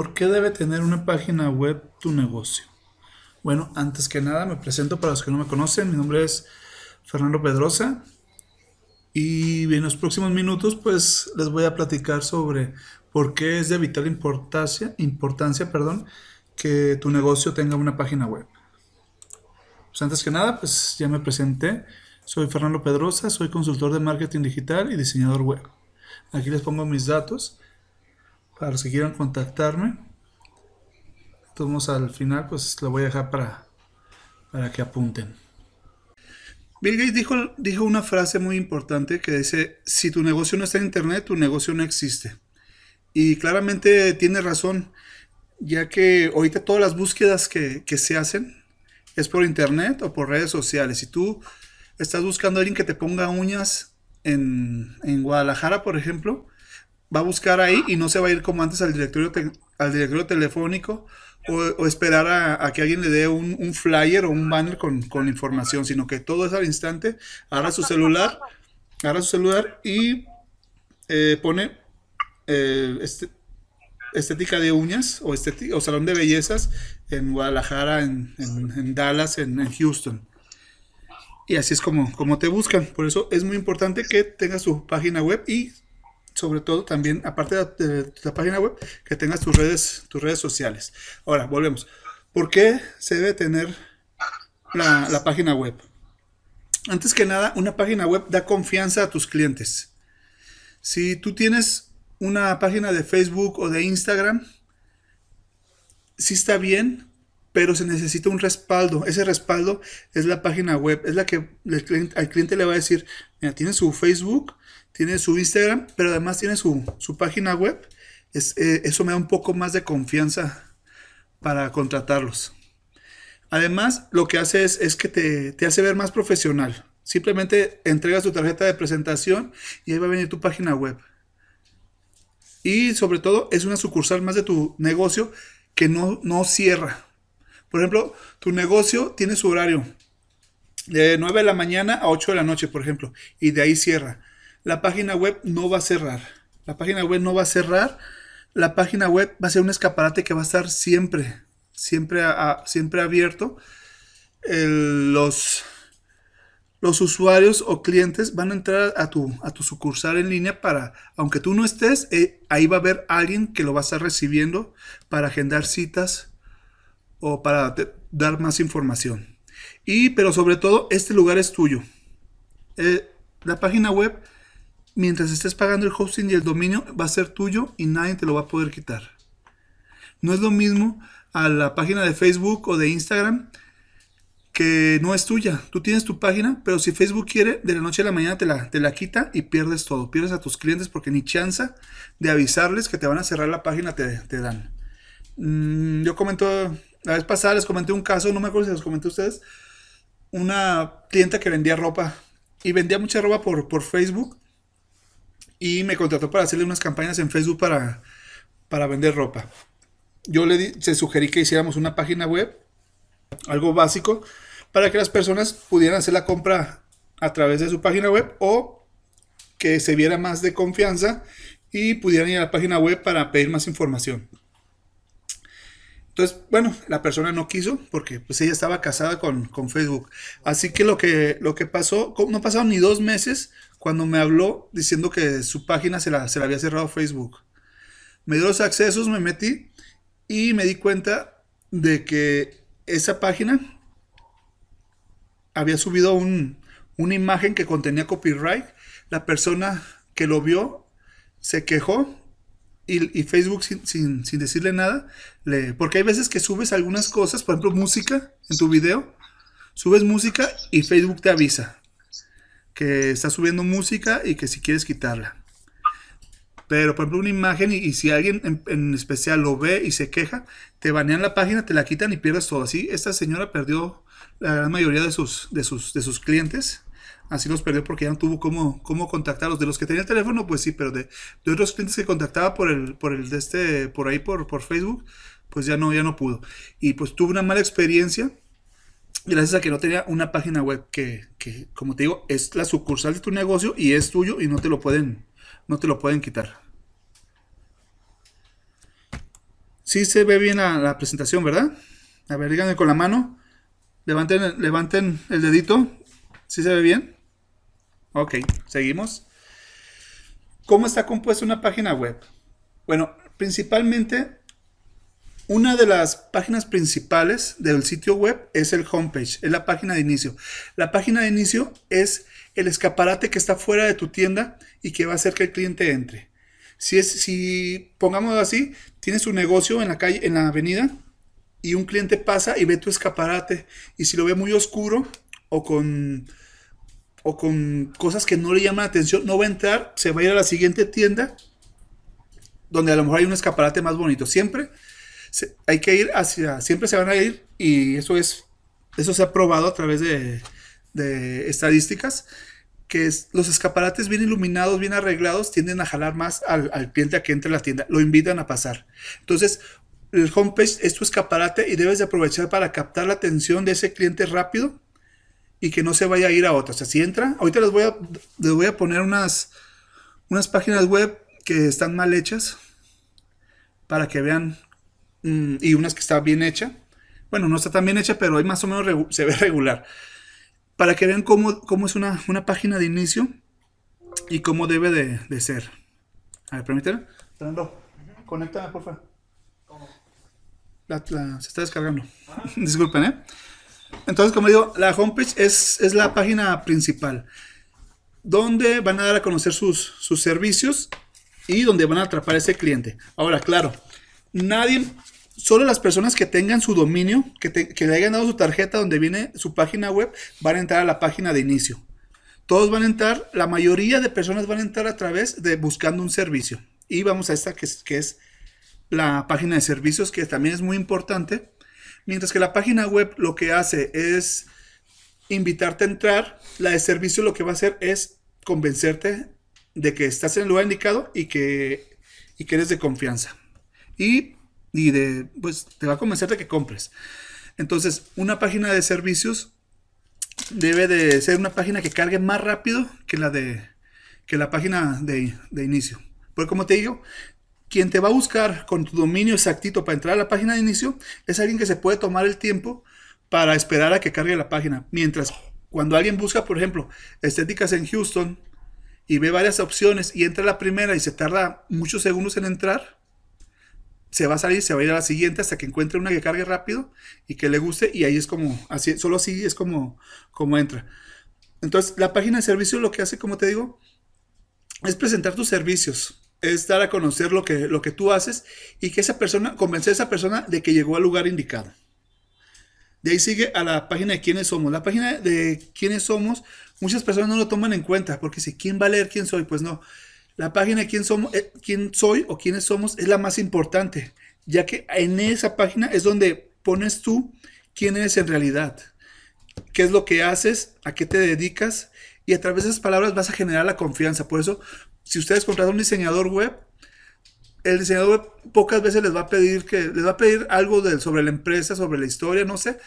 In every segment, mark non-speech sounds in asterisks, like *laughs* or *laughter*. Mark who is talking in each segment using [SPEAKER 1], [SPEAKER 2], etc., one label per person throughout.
[SPEAKER 1] ¿Por qué debe tener una página web tu negocio? Bueno, antes que nada me presento para los que no me conocen. Mi nombre es Fernando Pedrosa. Y en los próximos minutos pues les voy a platicar sobre por qué es de vital importancia, importancia perdón, que tu negocio tenga una página web. Pues antes que nada pues ya me presenté. Soy Fernando Pedrosa, soy consultor de marketing digital y diseñador web. Aquí les pongo mis datos para los que quieran contactarme. Entonces al final pues lo voy a dejar para, para que apunten. Bill Gates dijo, dijo una frase muy importante que dice, si tu negocio no está en Internet, tu negocio no existe. Y claramente tiene razón, ya que ahorita todas las búsquedas que, que se hacen es por Internet o por redes sociales. Si tú estás buscando a alguien que te ponga uñas en, en Guadalajara, por ejemplo, va a buscar ahí y no se va a ir como antes al directorio, al directorio telefónico o, esperar a, que alguien le dé un, flyer o un banner con, con, información, sino que todo es al instante, agarra su celular, agarra su celular y eh, pone eh, este, estética de uñas o, o salón de bellezas en Guadalajara, en, Dallas, en, en, Houston. Y así es como, como te buscan. Por eso es muy importante que tengas su página web y sobre todo también, aparte de, la página web, que tengas tus redes, tus redes sociales. Ahora, volvemos. ¿Por qué se debe tener la, página web? Antes que nada, una página web da confianza a tus clientes. Si tú tienes una página de Facebook o de Instagram, sí está bien, pero se necesita un respaldo. Ese respaldo es la página web, es la que al cliente le va a decir, mira, tiene su Facebook, tiene su Instagram, pero además tiene su, página web. Es, eh, eso me da un poco más de confianza para contratarlos. Además, lo que hace es, que te, te, hace ver más profesional. Simplemente entregas tu tarjeta de presentación y ahí va a venir tu página web. Y sobre todo, es una sucursal más de tu negocio que no, no cierra. Por ejemplo, tu negocio tiene su horario de 9 de la mañana a 8 de la noche, por ejemplo, y de ahí cierra la página web no va a cerrar. La página web no va a cerrar. La página web va a ser un escaparate que va a estar siempre, siempre, siempre abierto. los, usuarios o clientes van a entrar a tu, a tu sucursal en línea para, aunque tú no estés, eh, ahí va a haber alguien que lo va a estar recibiendo para agendar citas o para dar más información. Y, pero sobre todo, este lugar es tuyo. Eh, la página web mientras estés pagando el hosting y el dominio, va a ser tuyo y nadie te lo va a poder quitar. No es lo mismo a la página de Facebook o de Instagram que no es tuya. Tú tienes tu página, pero si Facebook quiere, de la noche a la mañana te la, te la quita y pierdes todo. Pierdes a tus clientes porque ni chance de avisarles que te van a cerrar la página te, dan. Mm, yo comento, la vez pasada les comenté un caso, no me acuerdo si les comenté a ustedes, una clienta que vendía ropa y vendía mucha ropa por, por Facebook y me contrató para hacerle unas campañas en Facebook para, para vender ropa. Yo le se sugerí que hiciéramos una página web, algo básico, para que las personas pudieran hacer la compra a través de su página web o que se viera más de confianza y pudieran ir a la página web para pedir más información. Entonces, bueno, la persona no quiso porque pues ella estaba casada con, con Facebook. Así que lo que, lo que pasó, no pasaron ni dos meses cuando me habló diciendo que su página se la, se la había cerrado Facebook. Me dio los accesos, me metí y me di cuenta de que esa página había subido una imagen que contenía copyright. La persona que lo vio se quejó y, Facebook sin, decirle nada, le, porque hay veces que subes algunas cosas, por ejemplo música en tu video, subes música y Facebook te avisa que está subiendo música y que si quieres quitarla. Pero, por ejemplo, una imagen y, si alguien en, especial lo ve y se queja, te banean la página, te la quitan y pierdes todo. Así, esta señora perdió la gran mayoría de sus, de sus, de sus clientes. Así los perdió porque ya no tuvo cómo, cómo contactarlos. De los que tenían el teléfono, pues sí, pero de, de, otros clientes que contactaba por el, por el de este, por ahí, por, por Facebook, pues ya no, ya no pudo. Y pues tuvo una mala experiencia gracias a que no tenía una página web que, como te digo, es la sucursal de tu negocio y es tuyo y no te lo pueden, no te lo pueden quitar. Sí se ve bien la, la presentación, ¿verdad? A ver, díganme con la mano. Levanten, levanten el dedito. ¿Sí se ve bien? Ok, seguimos. ¿Cómo está compuesta una página web? Bueno, principalmente una de las páginas principales del sitio web es el homepage, es la página de inicio. La página de inicio es el escaparate que está fuera de tu tienda y que va a hacer que el cliente entre. Si es, si pongamos así, tienes un negocio en la calle, en la avenida, y un cliente pasa y ve tu escaparate, y si lo ve muy oscuro o con o con cosas que no le llaman la atención, no va a entrar, se va a ir a la siguiente tienda donde a lo mejor hay un escaparate más bonito. Siempre hay que ir hacia, siempre se van a ir y eso es, eso se ha probado a través de, estadísticas que los escaparates bien iluminados, bien arreglados, tienden a jalar más al, al, cliente a que entre a la tienda, lo invitan a pasar. Entonces, el homepage es tu escaparate y debes de aprovechar para captar la atención de ese cliente rápido y que no se vaya a ir a otra. O sea, si entra, ahorita les voy a, les voy a poner unas, unas páginas web que están mal hechas para que vean y unas que está bien hecha. Bueno, no está tan bien hecha, pero ahí más o menos *laughs* se ve regular para que vean cómo, cómo es una, una, página de inicio y cómo debe de, de ser. A ver, permíteme. Fernando, conéctame, por favor. La, se está descargando. *laughs* Disculpen, ¿eh? Entonces, como digo, la homepage es, es, la página principal, donde van a dar a conocer sus, sus servicios y donde van a atrapar a ese cliente. Ahora, claro, nadie Solo las personas que tengan su dominio, que, que, le hayan dado su tarjeta donde viene su página web, van a entrar a la página de inicio. Todos van a entrar, la mayoría de personas van a entrar a través de buscando un servicio. Y vamos a esta que es, que es la página de servicios, que también es muy importante. Mientras que la página web lo que hace es invitarte a entrar, la de servicio lo que va a hacer es convencerte de que estás en el lugar indicado y que, y que eres de confianza. Y y de, pues te va a convencer de que compres. Entonces, una página de servicios debe de ser una página que cargue más rápido que la de que la página de, de inicio. Porque como te digo, quien te va a buscar con tu dominio exactito para entrar a la página de inicio es alguien que se puede tomar el tiempo para esperar a que cargue la página. Mientras cuando alguien busca, por ejemplo, estéticas en Houston y ve varias opciones y entra la primera y se tarda muchos segundos en entrar, se va a salir, se va a ir a la siguiente hasta que encuentre una que cargue rápido y que le guste y ahí es como, así, solo así es como, como entra. Entonces, la página de servicios lo que hace, como te digo, es presentar tus servicios, es dar a conocer lo que, lo que tú haces y que esa persona, convencer a esa persona de que llegó al lugar indicado. De ahí sigue a la página de quiénes somos. La página de quiénes somos, muchas personas no lo toman en cuenta porque si quién va a leer quién soy, pues no. La página quién, somos, eh, quién soy o quiénes somos es la más importante, ya que en esa página es donde pones tú quién eres en realidad, qué es lo que haces, a qué te dedicas y a través de esas palabras vas a generar la confianza. Por eso, si ustedes contratan un diseñador web, el diseñador web pocas veces les va a pedir que les va a pedir algo de, sobre la empresa, sobre la historia, no sé.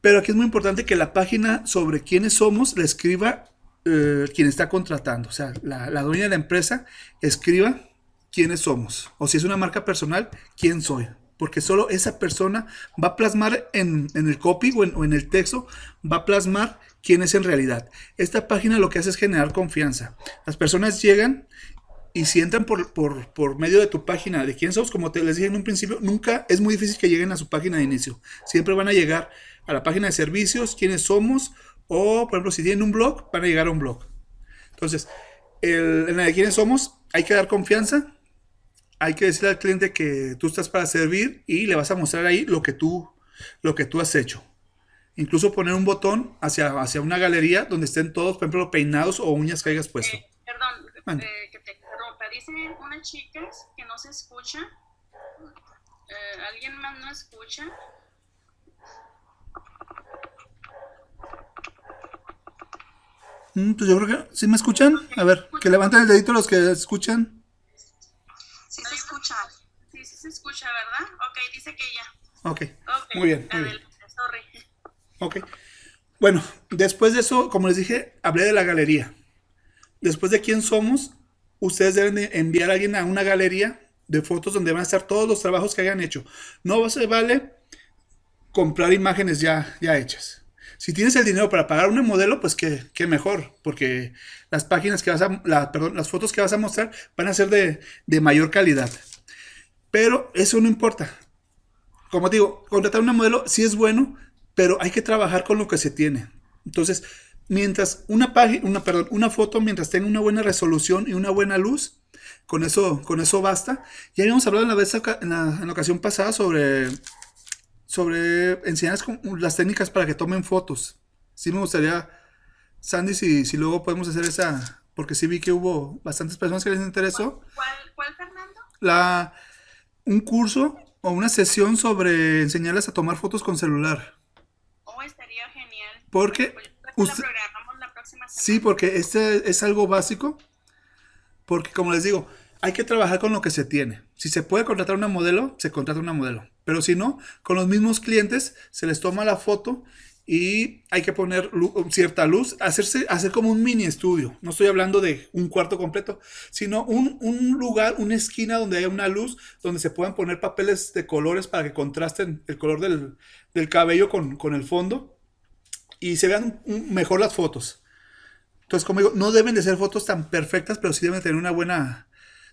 [SPEAKER 1] Pero aquí es muy importante que la página sobre quiénes somos la escriba eh, quien está contratando, o sea, la, dueña de la empresa, escriba quiénes somos. O si es una marca personal, quién soy. Porque solo esa persona va a plasmar en, el copy o en, el texto, va a plasmar quién es en realidad. Esta página lo que hace es generar confianza. Las personas llegan y si entran por, por, medio de tu página de quién somos, como te les dije en un principio, nunca es muy difícil que lleguen a su página de inicio. Siempre van a llegar a la página de servicios, quiénes somos, o, por ejemplo, si tienen un blog, van a llegar a un blog. Entonces, el, en la de quiénes somos, hay que dar confianza. Hay que decirle al cliente que tú estás para servir y le vas a mostrar ahí lo que tú, lo que tú has hecho. Incluso poner un botón hacia, hacia una galería donde estén todos, por ejemplo, peinados o uñas que hayas puesto.
[SPEAKER 2] Eh, perdón, eh, que te interrumpa. Dicen unas chicas que no se escucha. Eh, ¿Alguien más no escucha?
[SPEAKER 1] Pues yo creo que. ¿Sí me escuchan? A ver, que levanten el dedito los que escuchan.
[SPEAKER 2] Sí se escucha. Sí, sí se escucha, ¿verdad? Ok, dice que ya.
[SPEAKER 1] Ok. okay. Muy bien. Muy bien. Sorry. Ok. Bueno, después de eso, como les dije, hablé de la galería. Después de quién somos, ustedes deben de enviar a alguien a una galería de fotos donde van a estar todos los trabajos que hayan hecho. No se vale comprar imágenes ya, ya hechas. Si tienes el dinero para pagar un modelo, pues qué, mejor, porque las páginas que vas a, perdón, las fotos que vas a mostrar van a ser de, de mayor calidad. Pero eso no importa. Como digo, contratar una modelo sí es bueno, pero hay que trabajar con lo que se tiene. Entonces, mientras una página, una, perdón, una foto, mientras tenga una buena resolución y una buena luz, con eso, con eso basta. Ya habíamos hablado en la, vez, en la, en la ocasión pasada sobre, sobre enseñar las técnicas para que tomen fotos. Sí me gustaría, Sandy, si, si luego podemos hacer esa, porque sí vi que hubo bastantes personas que les interesó.
[SPEAKER 2] ¿Cuál, cuál Fernando?
[SPEAKER 1] La, un curso o una sesión sobre enseñarles a tomar fotos con celular.
[SPEAKER 2] Oh, estaría genial.
[SPEAKER 1] Porque...
[SPEAKER 2] Pues, usted, programamos la próxima semana.
[SPEAKER 1] Sí, porque este es algo básico. Porque como les digo, hay que trabajar con lo que se tiene. Si se puede contratar una modelo, se contrata una modelo. Pero si no, con los mismos clientes se les toma la foto y hay que poner cierta luz, hacerse, hacer como un mini estudio. No estoy hablando de un cuarto completo, sino un, lugar, una esquina donde haya una luz, donde se puedan poner papeles de colores para que contrasten el color del, cabello con, con, el fondo y se vean mejor las fotos. Entonces, como digo, no deben de ser fotos tan perfectas, pero sí deben tener una buena,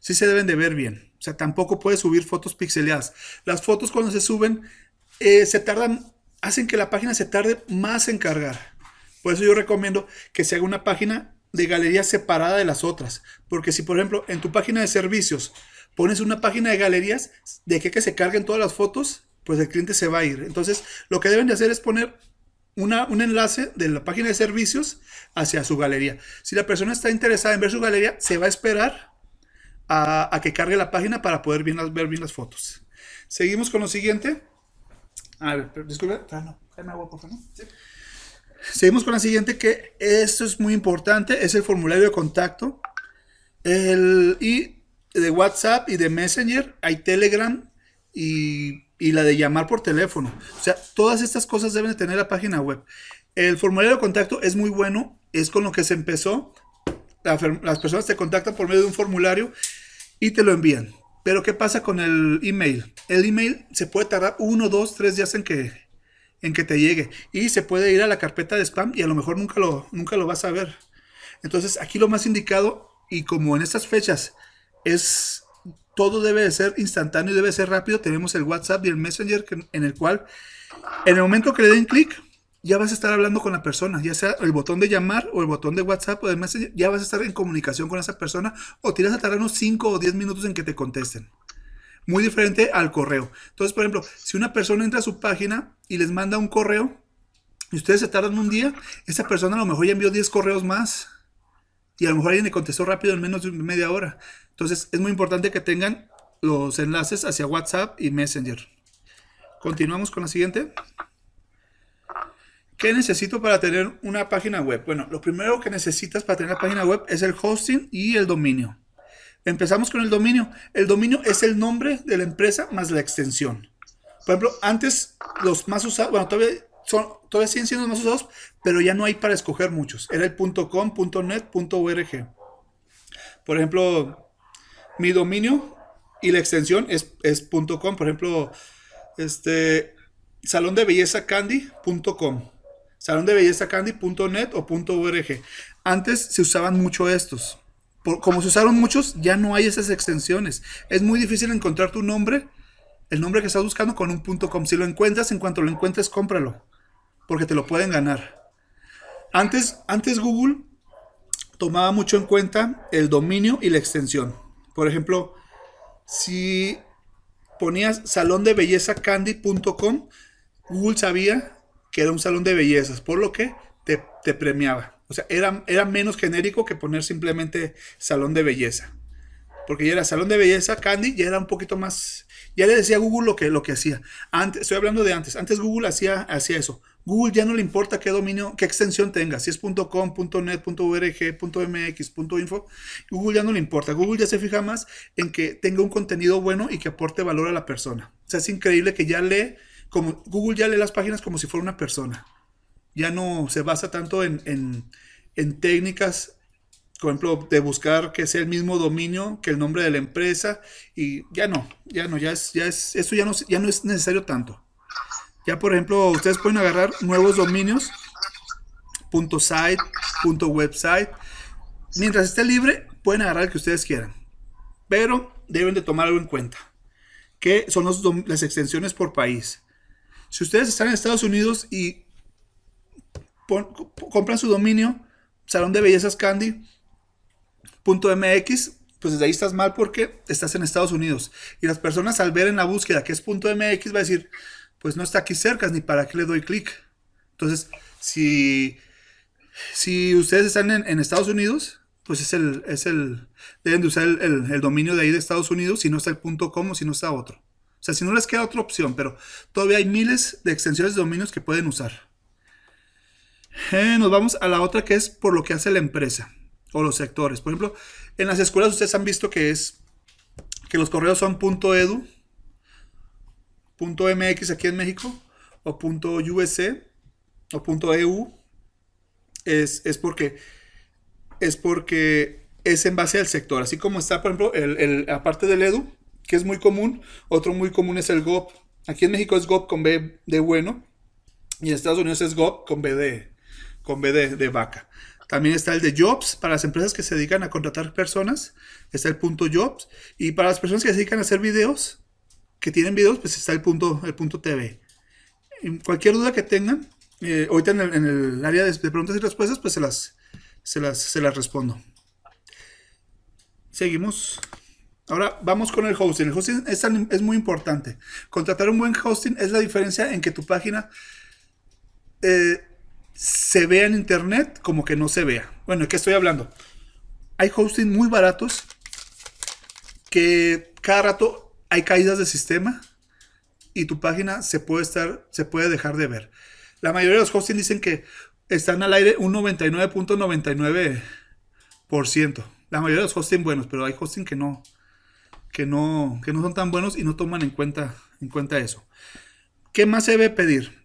[SPEAKER 1] sí se deben de ver bien. O sea, tampoco puedes subir fotos pixeleadas. Las fotos cuando se suben eh, se tardan, hacen que la página se tarde más en cargar. Por eso yo recomiendo que se haga una página de galería separada de las otras. Porque si, por ejemplo, en tu página de servicios pones una página de galerías, de que, que se carguen todas las fotos, pues el cliente se va a ir. Entonces, lo que deben de hacer es poner una, un enlace de la página de servicios hacia su galería. Si la persona está interesada en ver su galería, se va a esperar a, que cargue la página para poder ver bien las fotos. Seguimos con lo siguiente. A ver, disculpe. Seguimos con la siguiente, que esto es muy importante, es el formulario de contacto. El, y de WhatsApp y de Messenger, hay Telegram y, y, la de llamar por teléfono. O sea, todas estas cosas deben de tener la página web. El formulario de contacto es muy bueno, es con lo que se empezó las personas te contactan por medio de un formulario y te lo envían. Pero ¿qué pasa con el email? El email se puede tardar uno, dos, tres días en que, en que te llegue. Y se puede ir a la carpeta de spam y a lo mejor nunca lo, nunca lo vas a ver. Entonces aquí lo más indicado, y como en estas fechas es todo debe de ser instantáneo y debe ser rápido, tenemos el WhatsApp y el Messenger en el cual en el momento que le den clic, ya vas a estar hablando con la persona, ya sea el botón de llamar o el botón de WhatsApp o de Messenger, ya vas a estar en comunicación con esa persona o tiras a tardar unos 5 o 10 minutos en que te contesten. Muy diferente al correo. Entonces, por ejemplo, si una persona entra a su página y les manda un correo y ustedes se tardan un día, esa persona a lo mejor ya envió 10 correos más y a lo mejor alguien le contestó rápido en menos de media hora. Entonces, es muy importante que tengan los enlaces hacia WhatsApp y Messenger. Continuamos con la siguiente. ¿Qué necesito para tener una página web? Bueno, lo primero que necesitas para tener una página web es el hosting y el dominio. Empezamos con el dominio. El dominio es el nombre de la empresa más la extensión. Por ejemplo, antes los más usados, bueno, todavía, son, todavía siguen siendo los más usados, pero ya no hay para escoger muchos. Era el .com, .net, .org. Por ejemplo, mi dominio y la extensión es, es .com. Por ejemplo, este, salón de belleza candy.com salón de belleza candy.net o .org. Antes se usaban mucho estos. como se usaron muchos, ya no hay esas extensiones. Es muy difícil encontrar tu nombre, el nombre que estás buscando con un .com. Si lo encuentras, en cuanto lo encuentres, cómpralo, porque te lo pueden ganar. Antes, antes Google tomaba mucho en cuenta el dominio y la extensión. Por ejemplo, si ponías salón de belleza candy.com, Google sabía que era un salón de bellezas, por lo que te, premiaba. O sea, era, era menos genérico que poner simplemente salón de belleza. Porque ya era salón de belleza, Candy, ya era un poquito más... Ya le decía a Google lo que, lo que hacía. Antes, estoy hablando de antes. Antes Google hacía, hacía eso. Google ya no le importa qué dominio, qué extensión tenga. Si es .com, .net, .org, .mx, .info. Google ya no le importa. Google ya se fija más en que tenga un contenido bueno y que aporte valor a la persona. O sea, es increíble que ya lee como Google ya lee las páginas como si fuera una persona. Ya no se basa tanto en, técnicas por ejemplo, de buscar que sea el mismo dominio que el nombre de la empresa y ya no, ya no, ya es, ya es, eso ya no, ya no es necesario tanto. Ya, por ejemplo, ustedes pueden agarrar nuevos dominios, punto .site, punto .website. Mientras esté libre, pueden agarrar el que ustedes quieran. Pero deben de tomar algo en cuenta, que son las extensiones por país. Si ustedes están en Estados Unidos y compran su dominio, Salón de Bellezas Candy, .mx, pues desde ahí estás mal porque estás en Estados Unidos. Y las personas al ver en la búsqueda que es .mx va a decir, pues no está aquí cerca, ni para qué le doy clic. Entonces, si, si ustedes están en, Estados Unidos, pues es el, es el, deben de usar el, dominio de ahí de Estados Unidos, si no está el .com o si no está otro. O sea, si no les queda otra opción, pero todavía hay miles de extensiones de dominios que pueden usar. Eh, nos vamos a la otra que es por lo que hace la empresa o los sectores. Por ejemplo, en las escuelas ustedes han visto que es que los correos son .edu, .mx aquí en México, o .usc, o .eu. Es, es, porque es porque es en base al sector. Así como está, por ejemplo, el, el, aparte del edu, que es muy común, otro muy común es el GOP. Aquí en México es GOP con B de bueno, y en Estados Unidos es GOP con B de, con B de vaca. También está el de Jobs, para las empresas que se dedican a contratar personas, está el punto Jobs. Y para las personas que se dedican a hacer videos, que tienen videos, pues está el punto, el punto TV. cualquier duda que tengan, eh, ahorita en el, área de, preguntas y respuestas, pues se las, se las, respondo. Seguimos. Ahora vamos con el hosting. El hosting es, muy importante. Contratar un buen hosting es la diferencia en que tu página eh, se vea en internet como que no se vea. Bueno, ¿de qué estoy hablando? Hay hosting muy baratos que cada rato hay caídas de sistema y tu página se puede estar, se puede dejar de ver. La mayoría de los hosting dicen que están al aire un 99.99%. La mayoría de los hosting buenos, pero hay hosting que no, que no, que no son tan buenos y no toman en cuenta, en cuenta eso. ¿Qué más se debe pedir?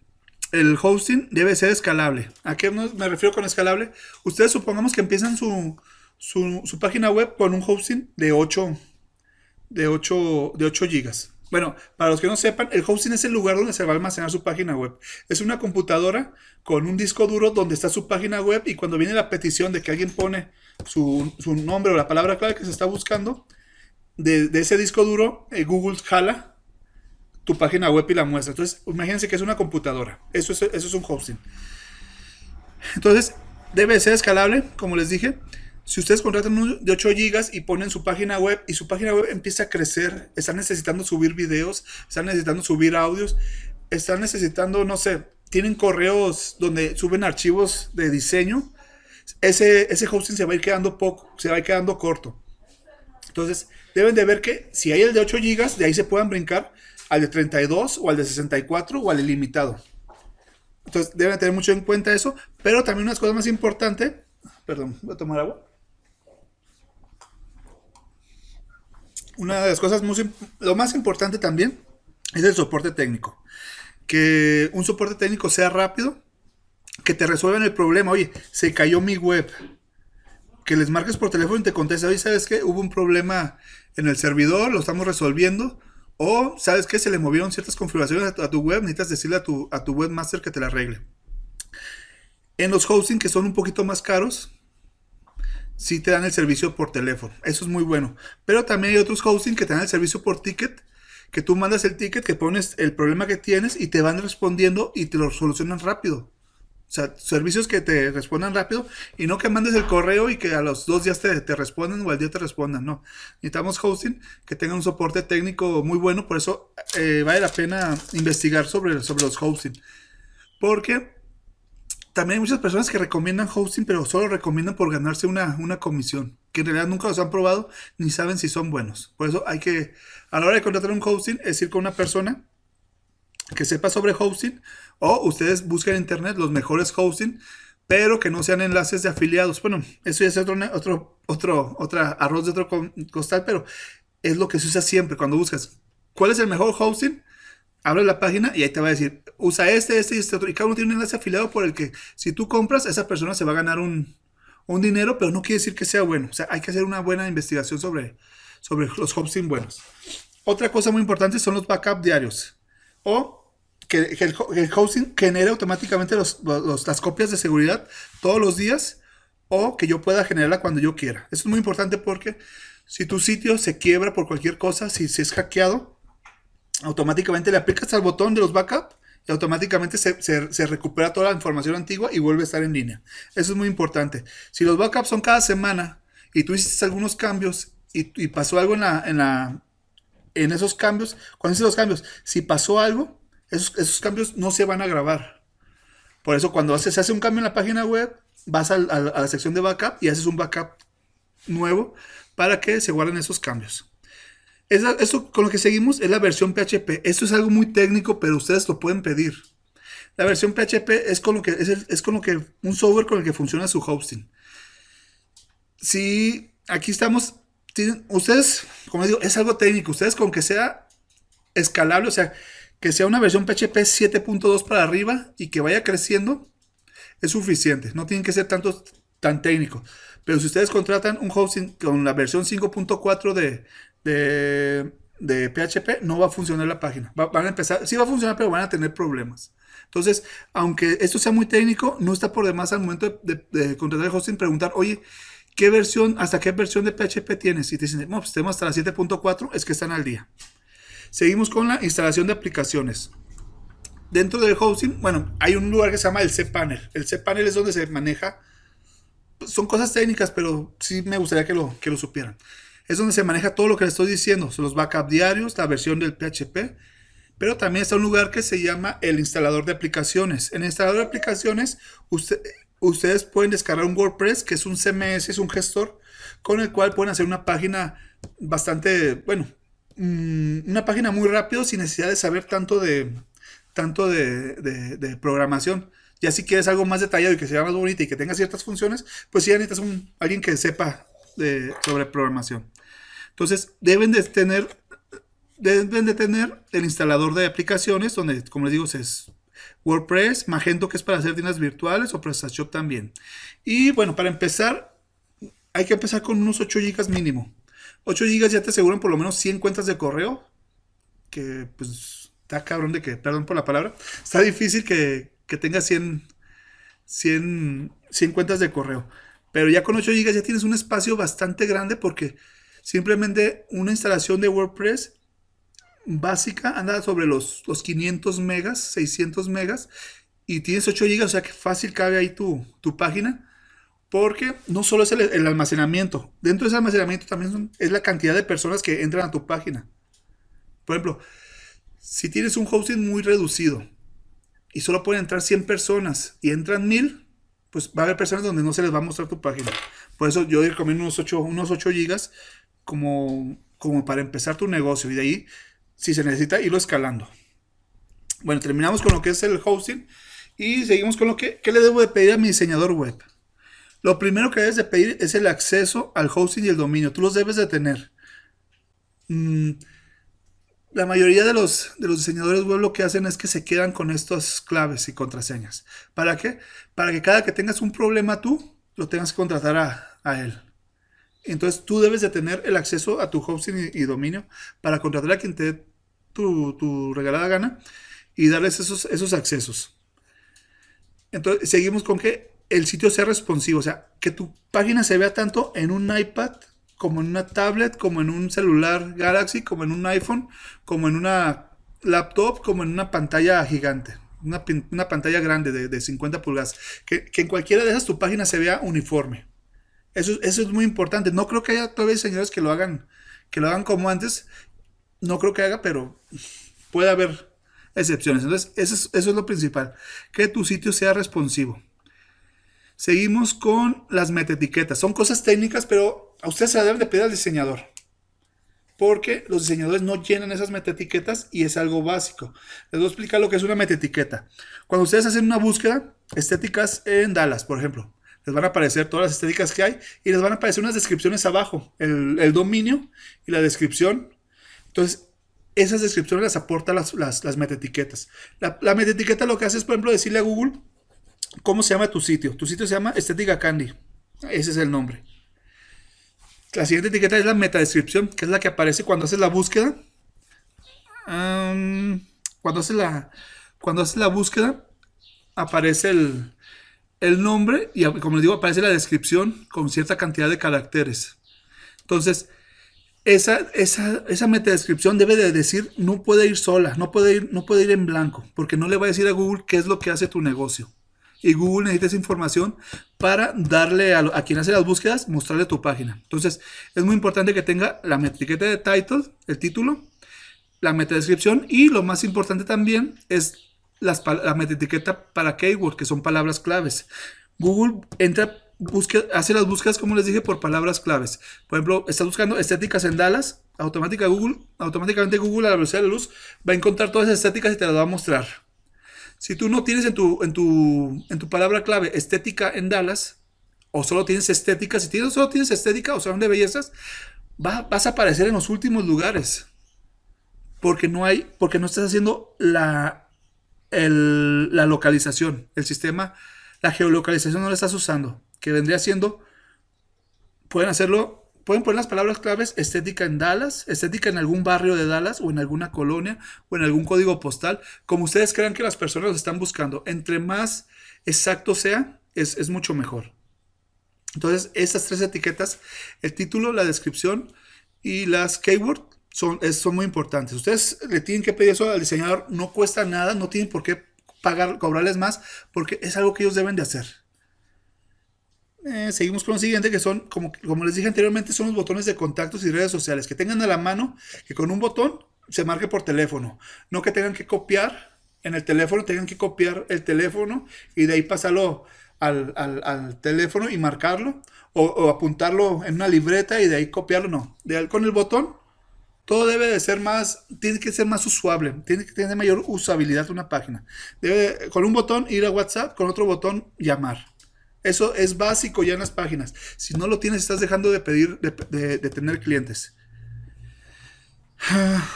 [SPEAKER 1] el hosting debe ser escalable. ¿A qué me refiero con escalable? Ustedes supongamos que empiezan su, su, página web con un hosting de 8, de 8, de 8 gigas. Bueno, para los que no sepan, el hosting es el lugar donde se va a almacenar su página web. Es una computadora con un disco duro donde está su página web y cuando viene la petición de que alguien pone su, nombre o la palabra clave que se está buscando, de, ese disco duro, eh, Google jala tu página web y la muestra. Entonces, imagínense que es una computadora. Eso es, eso es un hosting. Entonces, debe ser escalable, como les dije. Si ustedes contratan uno de 8 GB y ponen su página web y su página web empieza a crecer, están necesitando subir videos, están necesitando subir audios, están necesitando, no sé, tienen correos donde suben archivos de diseño, ese, ese hosting se va a ir quedando poco, se va a ir quedando corto. Entonces, deben de ver que si hay el de 8 GB, de ahí se puedan brincar al de 32 o al de 64 o al ilimitado. Entonces deben tener mucho en cuenta eso, pero también una cosa más importante, perdón, voy a tomar agua. Una de las cosas, muy, lo más importante también es el soporte técnico. Que un soporte técnico sea rápido, que te resuelvan el problema. Oye, se cayó mi web. Que les marques por teléfono y te conteste, oye, ¿sabes qué? Hubo un problema en el servidor, lo estamos resolviendo o, ¿sabes qué? Se le movieron ciertas configuraciones a tu, web, necesitas decirle a tu, a tu webmaster que te la arregle. En los hosting que son un poquito más caros, sí te dan el servicio por teléfono. Eso es muy bueno. Pero también hay otros hosting que te dan el servicio por ticket, que tú mandas el ticket, que pones el problema que tienes y te van respondiendo y te lo solucionan rápido. O sea, servicios que te respondan rápido y no que mandes el correo y que a los dos días te, te respondan o al día te respondan. No. Necesitamos hosting que tenga un soporte técnico muy bueno. Por eso eh, vale la pena investigar sobre, sobre los hosting. Porque también hay muchas personas que recomiendan hosting, pero solo recomiendan por ganarse una, una comisión. Que en realidad nunca los han probado ni saben si son buenos. Por eso hay que, a la hora de contratar un hosting, es ir con una persona que sepa sobre hosting o ustedes busquen en internet los mejores hosting, pero que no sean enlaces de afiliados. Bueno, eso ya es otro, otro, otro, otra arroz de otro costal, pero es lo que se usa siempre cuando buscas. ¿Cuál es el mejor hosting? Abre la página y ahí te va a decir, usa este, este y este otro. Y cada uno tiene un enlace afiliado por el que si tú compras, esa persona se va a ganar un, un dinero, pero no quiere decir que sea bueno. O sea, hay que hacer una buena investigación sobre, sobre los hosting buenos. Otra cosa muy importante son los backup diarios. O que, el, hosting genere automáticamente las copias de seguridad todos los días o que yo pueda generarla cuando yo quiera. Eso es muy importante porque si tu sitio se quiebra por cualquier cosa, si se es hackeado, automáticamente le aplicas al botón de los backup y automáticamente se, recupera toda la información antigua y vuelve a estar en línea. Eso es muy importante. Si los backups son cada semana y tú hiciste algunos cambios y, pasó algo en, la, en, la, en esos cambios, cuando hiciste los cambios, si pasó algo, esos, cambios no se van a grabar. Por eso cuando se hace un cambio en la página web, vas a, la sección de backup y haces un backup nuevo para que se guarden esos cambios. Esto con lo que seguimos es la versión PHP. Esto es algo muy técnico, pero ustedes lo pueden pedir. La versión PHP es con lo que es, con lo que un software con el que funciona su hosting. Si aquí estamos, ustedes, como digo, es algo técnico. Ustedes con que sea escalable, o sea, que sea una versión PHP 7.2 para arriba y que vaya creciendo, es suficiente. No tienen que ser tanto tan técnico. Pero si ustedes contratan un hosting con la versión 5.4 de, de, PHP, no va a funcionar la página. van a empezar, sí va a funcionar, pero van a tener problemas. Entonces, aunque esto sea muy técnico, no está por demás al momento de, contratar el hosting preguntar, oye, ¿qué versión, hasta qué versión de PHP tienes? Y te dicen, no, pues tenemos hasta la 7.4, es que están al día. Seguimos con la instalación de aplicaciones. Dentro del hosting, bueno, hay un lugar que se llama el cPanel. El cPanel es donde se maneja, pues, son cosas técnicas, pero sí me gustaría que lo, que lo supieran es donde se maneja todo lo que les estoy diciendo, son los backup diarios, la versión del PHP, pero también está un lugar que se llama el instalador de aplicaciones. En el instalador de aplicaciones, ustedes pueden descargar un WordPress, que es un CMS, es un gestor, con el cual pueden hacer una página bastante, bueno, mm, una página muy rápido sin necesidad de saber tanto de, tanto de, programación. Ya si quieres algo más detallado y que sea más bonito y que tenga ciertas funciones, pues sí necesitas alguien que sepa sobre programación. Entonces, deben de tener, deben de tener el instalador de aplicaciones, donde, como les digo, es WordPress, Magento, que es para hacer tiendas virtuales, o PrestaShop también. Y bueno, para empezar, hay que empezar con unos 8 GB mínimo. 8 GB ya te aseguran por lo menos 100 cuentas de correo, que pues está cabrón de que, perdón por la palabra, está difícil que, que tengas 100, 100, 100 cuentas de correo. Pero ya con 8 GB ya tienes un espacio bastante grande porque Simplemente una instalación de WordPress básica anda sobre los, los 500 megas, 600 megas y tienes 8 GB, o sea que fácil cabe ahí tu, tu página. Porque no solo es el, almacenamiento, dentro de ese almacenamiento también es la cantidad de personas que entran a tu página. Por ejemplo, si tienes un hosting muy reducido y solo pueden entrar 100 personas y entran 1000, pues va a haber personas donde no se les va a mostrar tu página. Por eso yo recomiendo unos 8, unos 8 gigas como, como para empezar tu negocio y de ahí, si se necesita, irlo escalando. Bueno, terminamos con lo que es el hosting y seguimos con lo que ¿qué le debo de pedir a mi diseñador web. Lo primero que debes de pedir es el acceso al hosting y el dominio. Tú los debes de tener. Mm, la mayoría de los, de los diseñadores web lo que hacen es que se quedan con estas claves y contraseñas. ¿Para qué? Para que cada que tengas un problema tú, lo tengas que contratar a, a él. Entonces tú debes de tener el acceso a tu hosting y, dominio para contratar a quien te dé tu, regalada gana y darles esos, esos accesos. Entonces seguimos con que el sitio sea responsivo, o sea, que tu página se vea tanto en un iPad como en una tablet, como en un celular Galaxy, como en un iPhone, como en una laptop, como en una pantalla gigante. Una, pantalla grande de, 50 pulgadas. Que, en cualquiera de esas tu página se vea uniforme. Eso, es muy importante. No creo que haya todavía señores que lo hagan, que lo hagan como antes. No creo que haga, pero puede haber excepciones. Entonces, eso es, eso es lo principal. Que tu sitio sea responsivo. Seguimos con las metaetiquetas. Son cosas técnicas, pero a ustedes se las deben de pedir al diseñador. Porque los diseñadores no llenan esas metaetiquetas y es algo básico. Les voy a explicar lo que es una metaetiqueta. Cuando ustedes hacen una búsqueda, estéticas en Dallas, por ejemplo, les van a aparecer todas las estéticas que hay y les van a aparecer unas descripciones abajo, el, dominio y la descripción. Entonces, esas descripciones las aportan las, las, las metaetiquetas. La, la metaetiqueta lo que hace es, por ejemplo, decirle a Google cómo se llama tu sitio. Tu sitio se llama Estética Candy. Ese es el nombre. La siguiente etiqueta es la metadescripción, que es la que aparece cuando haces la búsqueda. cuando haces la, cuando haces la búsqueda, aparece el, el nombre y, como les digo, aparece la descripción con cierta cantidad de caracteres. Entonces, esa, esa, esa metadescripción debe de decir, no puede ir sola, no puede ir, no puede ir en blanco, porque no le va a decir a Google qué es lo que hace tu negocio. Y Google necesita esa información para darle a, quien hace las búsquedas, mostrarle tu página. Entonces, es muy importante que tenga la etiqueta de title, el título, la metadescripción y lo más importante también es las, la metaetiqueta para keyword, que son palabras claves. Google entra, hace las búsquedas, como les dije, por palabras claves. Por ejemplo, estás buscando estéticas en Dallas, automática Google, automáticamente Google a la velocidad de luz va a encontrar todas esas estéticas y te las va a mostrar. Si tú no tienes en tu, en tu, en tu palabra clave estética en Dallas, o solo tienes estética, si tienes, solo tienes estética o salón de bellezas, vas a aparecer en los últimos lugares. Porque no hay, porque no estás haciendo la, la localización, el sistema, la geolocalización no la estás usando, que vendría siendo, pueden hacerlo, pueden poner las palabras claves estética en Dallas, estética en algún barrio de Dallas o en alguna colonia o en algún código postal, como ustedes crean que las personas están buscando. Entre más exacto sea, es, es mucho mejor. Entonces, estas tres etiquetas, el título, la descripción y las keywords, son, son muy importantes. Ustedes le tienen que pedir eso al diseñador, no cuesta nada, no tienen por qué pagar, cobrarles más, porque es algo que ellos deben de hacer. Eh, seguimos con lo siguiente, que son, como, como les dije anteriormente, son los botones de contactos y redes sociales. Que tengan a la mano, que con un botón se marque por teléfono. No que tengan que copiar en el teléfono, tengan que copiar el teléfono y de ahí pasarlo al, al, teléfono y marcarlo. O, o, apuntarlo en una libreta y de ahí copiarlo. No, de, con el botón todo debe de ser más, tiene que ser más usable, tiene que tener mayor usabilidad una página. Debe, con un botón ir a WhatsApp, con otro botón llamar. Eso es básico ya en las páginas. Si no lo tienes, estás dejando de pedir, de, tener clientes.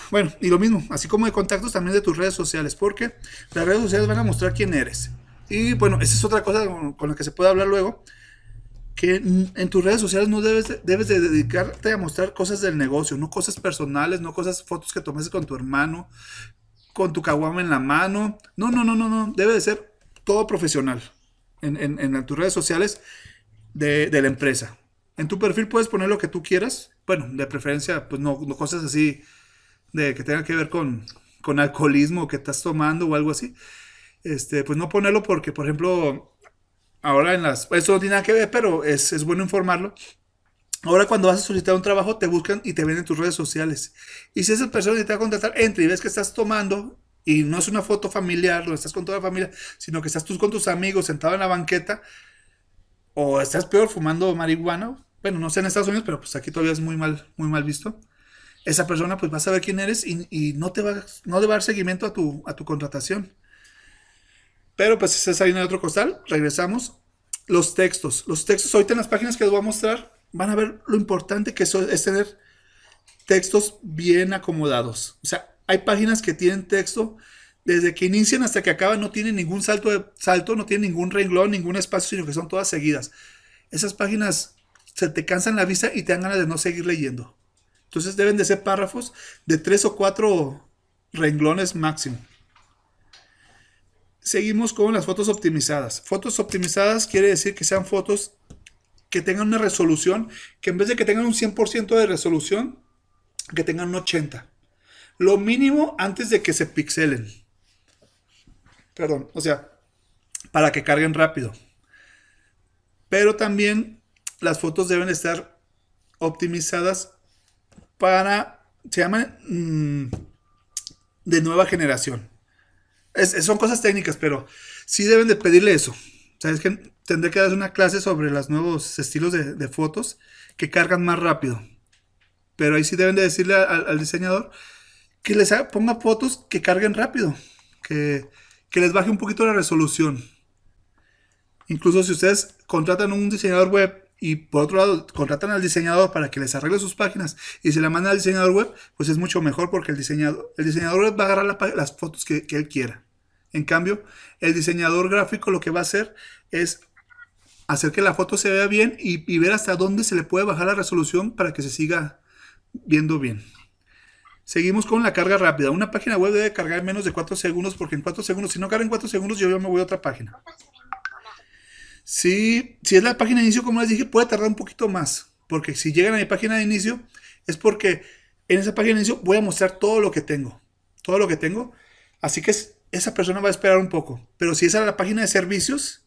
[SPEAKER 1] Bueno, y lo mismo, así como de contactos, también de tus redes sociales, porque las redes sociales van a mostrar quién eres. Y bueno, esa es otra cosa con la que se puede hablar luego que en tus redes sociales no debes de, debes de dedicarte a mostrar cosas del negocio, no cosas personales, no cosas, fotos que tomes con tu hermano, con tu caguama en la mano. No, no, no, no, no. Debe de ser todo profesional en, en, tus redes sociales de, de, la empresa. En tu perfil puedes poner lo que tú quieras. Bueno, de preferencia, pues no, no cosas así de que tengan que ver con, con alcoholismo que estás tomando o algo así. Este, pues no ponerlo porque, por ejemplo, ahora en las... Eso no tiene nada que ver, pero es, es bueno informarlo. Ahora cuando vas a solicitar un trabajo te buscan y te ven en tus redes sociales. Y si esa persona que te va a contratar entra y ves que estás tomando y no es una foto familiar, no estás con toda la familia, sino que estás tú con tus amigos sentado en la banqueta o estás peor fumando marihuana, bueno, no sé en Estados Unidos, pero pues aquí todavía es muy mal, muy mal visto. Esa persona pues va a saber quién eres y, y no te va, no le va a dar seguimiento a tu, a tu contratación. Pero pues esa es harina de otro costal. Regresamos. Los textos. Los textos, ahorita en las páginas que les voy a mostrar, van a ver lo importante que es tener textos bien acomodados. O sea, hay páginas que tienen texto desde que inician hasta que acaban, no tienen ningún salto, de, salto no tienen ningún renglón, ningún espacio, sino que son todas seguidas. Esas páginas se te cansan la vista y te dan ganas de no seguir leyendo. Entonces deben de ser párrafos de tres o cuatro renglones máximo. Seguimos con las fotos optimizadas. Fotos optimizadas quiere decir que sean fotos que tengan una resolución, que en vez de que tengan un 100% de resolución, que tengan un 80%. Lo mínimo antes de que se pixelen. Perdón, o sea, para que carguen rápido. Pero también las fotos deben estar optimizadas para, se llaman mm, de nueva generación son cosas técnicas, pero sí deben de pedirle eso. Sabes que tendré que dar una clase sobre los nuevos estilos de, fotos que cargan más rápido. Pero ahí sí deben de decirle al, diseñador que les ponga fotos que carguen rápido, que, que les baje un poquito la resolución. Incluso si ustedes contratan un diseñador web y por otro lado contratan al diseñador para que les arregle sus páginas y se la mandan al diseñador web, pues es mucho mejor porque el diseñador, el diseñador web va a agarrar las fotos que, él quiera. En cambio, el diseñador gráfico lo que va a hacer es hacer que la foto se vea bien y ver hasta dónde se le puede bajar la resolución para que se siga viendo bien. Seguimos con la carga rápida. Una página web debe cargar en menos de 4 segundos porque en 4 segundos, si no carga en 4 segundos, yo ya me voy a otra página. Si, si es la página de inicio, como les dije, puede tardar un poquito más. Porque si llegan a mi página de inicio, es porque en esa página de inicio voy a mostrar todo lo que tengo. Todo lo que tengo. Así que esa persona va a esperar un poco. Pero si es a la página de servicios,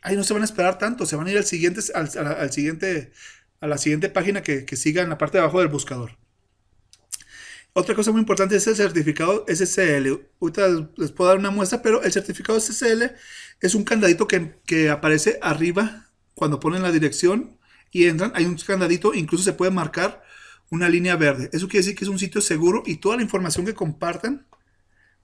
[SPEAKER 1] ahí no se van a esperar tanto. Se van a ir al siguiente, al, siguiente, a la siguiente página que, que siga en la parte de abajo del buscador. Otra cosa muy importante es el certificado SSL. Ahorita les puedo dar una muestra, pero el certificado SSL es un candadito que, aparece arriba cuando ponen la dirección y entran. Hay un candadito, incluso se puede marcar una línea verde. Eso quiere decir que es un sitio seguro y toda la información que compartan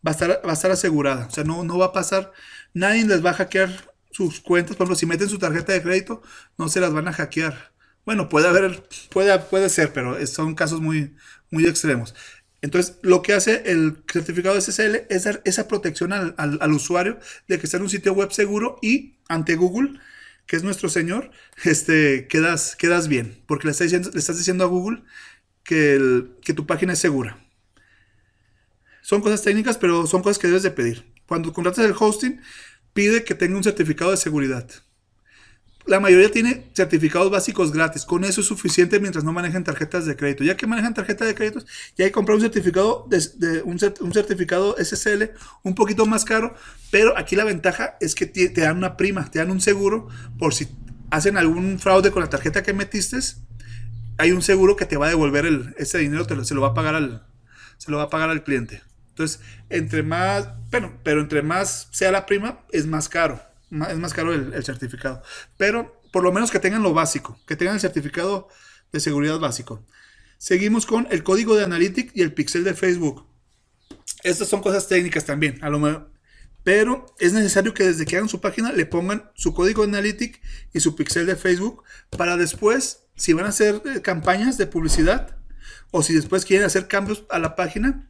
[SPEAKER 1] va a estar, va a estar asegurada. O sea, no, no va a pasar, nadie les va a hackear sus cuentas. Por ejemplo, si meten su tarjeta de crédito, no se las van a hackear. Bueno, puede haber, puede, puede ser, pero son casos muy, muy extremos. Entonces, lo que hace el certificado SSL es dar esa protección al, usuario de que está en un sitio web seguro y ante Google, que es nuestro señor, este, quedas, quedas bien, porque le estás diciendo, a Google que, que tu página es segura. Son cosas técnicas, pero son cosas que debes de pedir. Cuando contratas el hosting, pide que tenga un certificado de seguridad la mayoría tiene certificados básicos gratis. Con eso es suficiente mientras no manejen tarjetas de crédito. Ya que manejan tarjetas de créditos, ya hay que comprar un certificado de, un, certificado SSL un poquito más caro. Pero aquí la ventaja es que te, dan una prima, te dan un seguro por si hacen algún fraude con la tarjeta que metiste. Hay un seguro que te va a devolver ese dinero, se lo va a pagar al, se lo va a pagar al cliente. Entonces, entre más, bueno, pero entre más sea la prima, es más caro es más caro el, certificado. Pero por lo menos que tengan lo básico, que tengan el certificado de seguridad básico. Seguimos con el código de Analytics y el pixel de Facebook. Estas son cosas técnicas también, a lo. Pero es necesario que desde que hagan su página le pongan su código de Analytics y su pixel de Facebook para después, si van a hacer eh, campañas de publicidad o si después quieren hacer cambios a la página,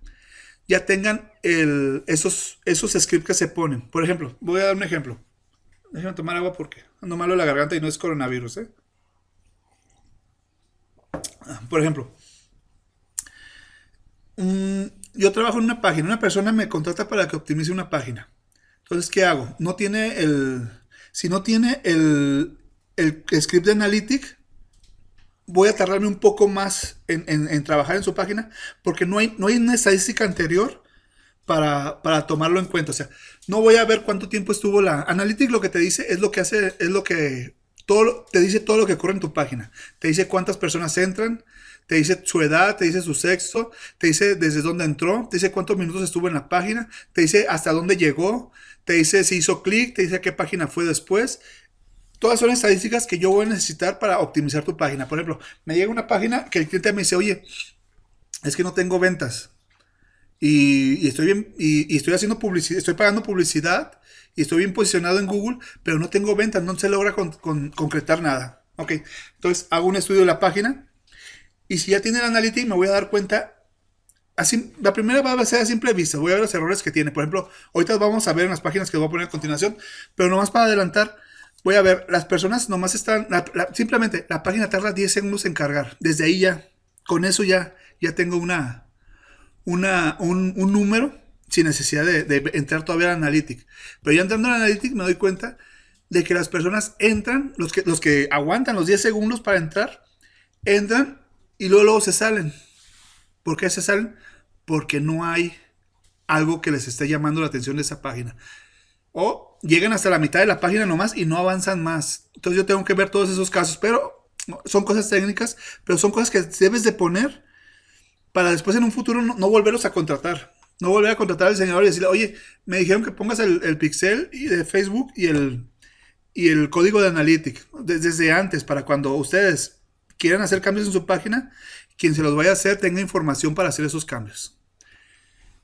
[SPEAKER 1] ya tengan esos, esos scripts que se ponen. Por ejemplo, voy a dar un ejemplo. Déjame tomar agua porque ando malo la garganta y no es coronavirus, ¿eh? Ah, por ejemplo, yo trabajo en una página, una persona me contrata para que optimice una página. Entonces, ¿qué hago? No tiene el. Si no tiene el, el script de Analytics, voy a tardarme un poco más en, trabajar en su página porque no hay, no hay una estadística anterior para, para, tomarlo en cuenta. O sea, no voy a ver cuánto tiempo estuvo la Analytics, lo que te dice es lo que hace, es lo que todo, te dice todo lo que ocurre en tu página. Te dice cuántas personas entran, te dice su edad, te dice su sexo, te dice desde dónde entró, te dice cuántos minutos estuvo en la página, te dice hasta dónde llegó, te dice si hizo clic, te dice qué página fue después. Todas son estadísticas que yo voy a necesitar para optimizar tu página. Por ejemplo, me llega una página que el cliente me dice, oye, es que no tengo ventas. Y, estoy bien, y, estoy haciendo publicidad, estoy pagando publicidad y estoy bien posicionado en Google, pero no tengo ventas, no se logra concretar nada. Ok, entonces hago un estudio de la página y si ya tiene el analytics me voy a dar cuenta. Así, la primera va a ser a simple vista, voy a ver los errores que tiene. Por ejemplo, ahorita vamos a ver en las páginas que voy a poner a continuación, pero nomás para adelantar, voy a ver, las personas nomás están, simplemente la página tarda 10 segundos en cargar. Desde ahí ya, con eso ya, ya tengo una, una, un, número sin necesidad de, entrar todavía al Analytics. Pero ya entrando al Analytics me doy cuenta de que las personas entran, los que, los que aguantan los 10 segundos para entrar, entran y luego, luego se salen. ¿Por qué se salen? Porque no hay algo que les esté llamando la atención de esa página. O llegan hasta la mitad de la página nomás y no avanzan más. Entonces yo tengo que ver todos esos casos. Pero son cosas técnicas, pero son cosas que debes de poner para después en un futuro no, volverlos a contratar. No volver a contratar al diseñador y decirle, oye, me dijeron que pongas el, pixel y de Facebook y el, y el código de Analytics desde antes, para cuando ustedes quieran hacer cambios en su página, quien se los vaya a hacer tenga información para hacer esos cambios.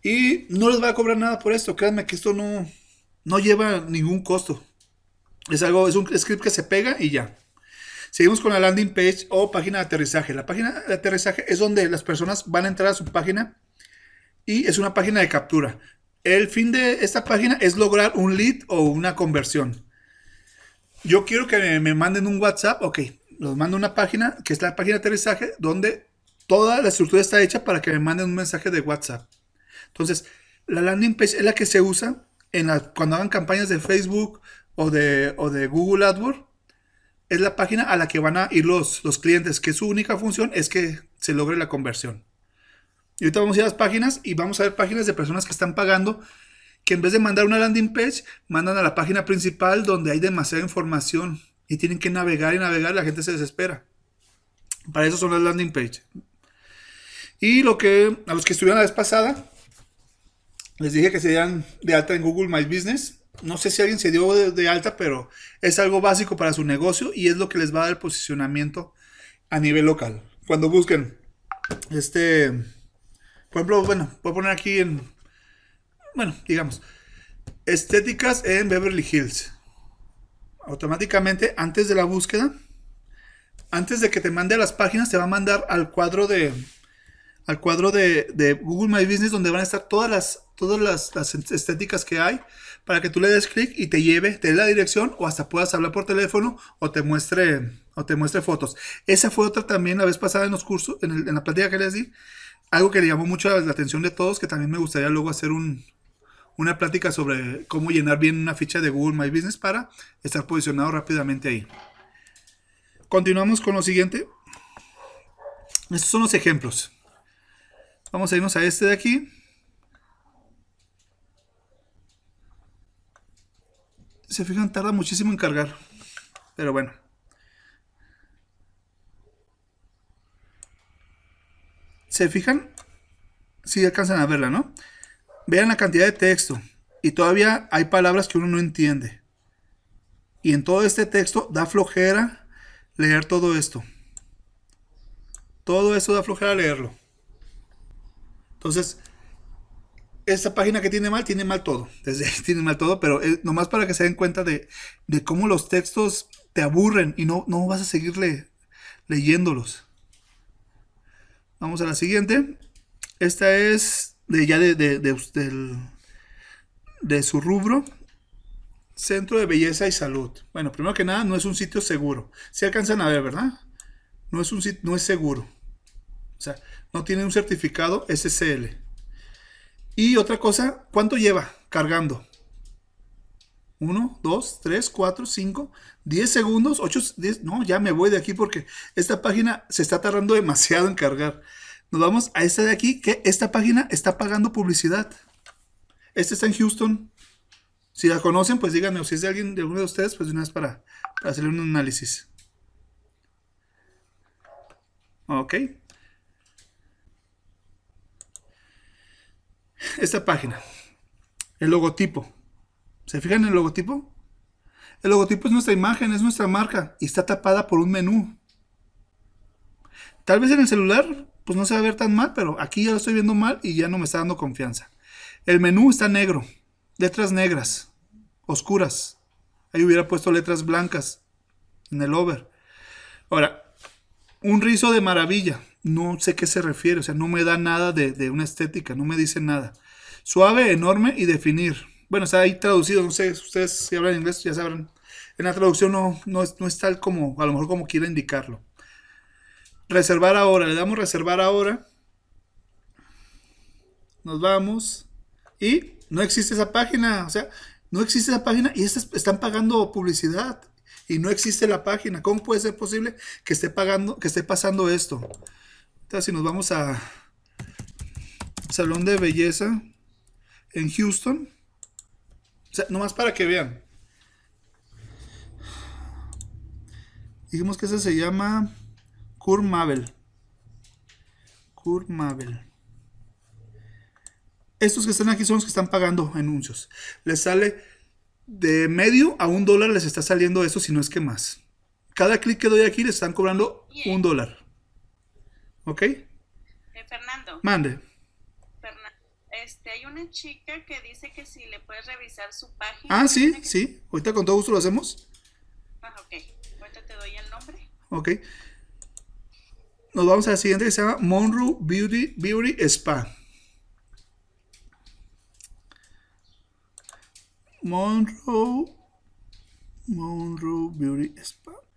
[SPEAKER 1] Y no les va a cobrar nada por esto. Créanme que esto no, no lleva ningún costo. Es algo, es un script que se pega y ya. Seguimos con la landing page o página de aterrizaje. La página de aterrizaje es donde las personas van a entrar a su página y es una página de captura. El fin de esta página es lograr un lead o una conversión. yo quiero que me manden un WhatsApp, ok, los mando una página, que es la página de aterrizaje, donde toda la estructura está hecha para que me manden un mensaje de WhatsApp. Entonces, la landing page es la que se usa cuando hagan campañas de Facebook o de, o de Google AdWords. Es la página a la que van a ir los, los clientes, que su única función es que se logre la conversión. Y ahorita vamos a ir a las páginas y vamos a ver páginas de personas que están pagando, que en vez de mandar una landing page, mandan a la página principal donde hay demasiada información y tienen que navegar y navegar, la gente se desespera. Para eso son las landing page. Y lo que a los que estuvieron la vez pasada, les dije que se dieran de alta en Google My Business. No sé si alguien se dio de, alta, pero es algo básico para su negocio y es lo que les va a dar posicionamiento a nivel local. Cuando busquen, este, por ejemplo, bueno, voy a poner aquí en, bueno, digamos, estéticas en Beverly Hills. Automáticamente, antes de la búsqueda, antes de que te mande a las páginas, te va a mandar al cuadro de, al cuadro de, Google My Business donde van a estar todas las, todas las, estéticas que hay para que tú le des clic y te lleve, te dé la dirección o hasta puedas hablar por teléfono o te muestre o te muestre fotos. Esa fue otra también la vez pasada en los cursos, en, la plática que les di. Algo que le llamó mucho la atención de todos, que también me gustaría luego hacer un, una plática sobre cómo llenar bien una ficha de Google My Business para estar posicionado rápidamente ahí. Continuamos con lo siguiente. Estos son los ejemplos. Vamos a irnos a este de aquí. Se fijan, tarda muchísimo en cargar. Pero bueno. ¿Se fijan? Si alcanzan a verla, ¿no? Vean la cantidad de texto. Y todavía hay palabras que uno no entiende. Y en todo este texto da flojera leer todo esto. Todo eso da flojera leerlo. Entonces, esta página que tiene mal, tiene mal todo. *laughs* Desde tiene mal todo, pero nomás para que se den cuenta de, cómo los textos te aburren y no, no vas a seguirle leyéndolos. Vamos a la siguiente. Esta es de ya de, su rubro. Centro de Belleza y Salud. Bueno, primero que nada, no es un sitio seguro. Si alcanzan a ver, ¿verdad? No es un no es seguro. O sea, no tiene un certificado SSL. Y otra cosa, ¿cuánto lleva cargando? 1, 2, 3, 4, 5, 10 segundos, 8, 10. No, ya me voy de aquí porque esta página se está tardando *laughs* demasiado en cargar. Nos vamos a esta de aquí, que esta página está pagando publicidad. Esta está en Houston. Si la conocen, pues díganme, o si es de alguien de uno de ustedes, pues de una vez para, para hacerle un análisis. Ok. Esta página. El logotipo. ¿Se fijan en el logotipo? El logotipo es nuestra imagen, es nuestra marca y está tapada por un menú. Tal vez en el celular pues no se va a ver tan mal, pero aquí ya lo estoy viendo mal y ya no me está dando confianza. El menú está negro, letras negras, oscuras. Ahí hubiera puesto letras blancas en el over. Ahora, un rizo de maravilla no sé qué se refiere, o sea, no me da nada de, una estética, no me dice nada. Suave, enorme y definir. Bueno, está ahí traducido, no sé, ustedes si hablan inglés ya sabrán. En la traducción no, no, es, no es tal como, a lo mejor como quiera indicarlo. Reservar ahora, le damos reservar ahora. Nos vamos. Y no existe esa página, o sea, no existe esa página y están pagando publicidad y no existe la página. ¿Cómo puede ser posible que esté pagando, que esté pasando esto? Entonces, si nos vamos a Salón de Belleza en Houston, o sea, nomás para que vean. Dijimos que ese se llama Kurt Mabel. Kurt Mabel. Estos que están aquí son los que están pagando anuncios. Les sale de medio a un dólar, les está saliendo eso, si no es que más. Cada clic que doy aquí les están cobrando un dólar. ¿Ok? Eh,
[SPEAKER 2] Fernando.
[SPEAKER 1] Mande.
[SPEAKER 2] este, hay una chica que dice que si le puedes revisar su página.
[SPEAKER 1] Ah, sí, sí. Ahorita con todo gusto lo hacemos.
[SPEAKER 2] Ah, ok. Ahorita te doy el nombre.
[SPEAKER 1] Ok. Nos vamos a la siguiente que se llama Monroe Beauty, Beauty Spa. Monroe Monroe Beauty Spa.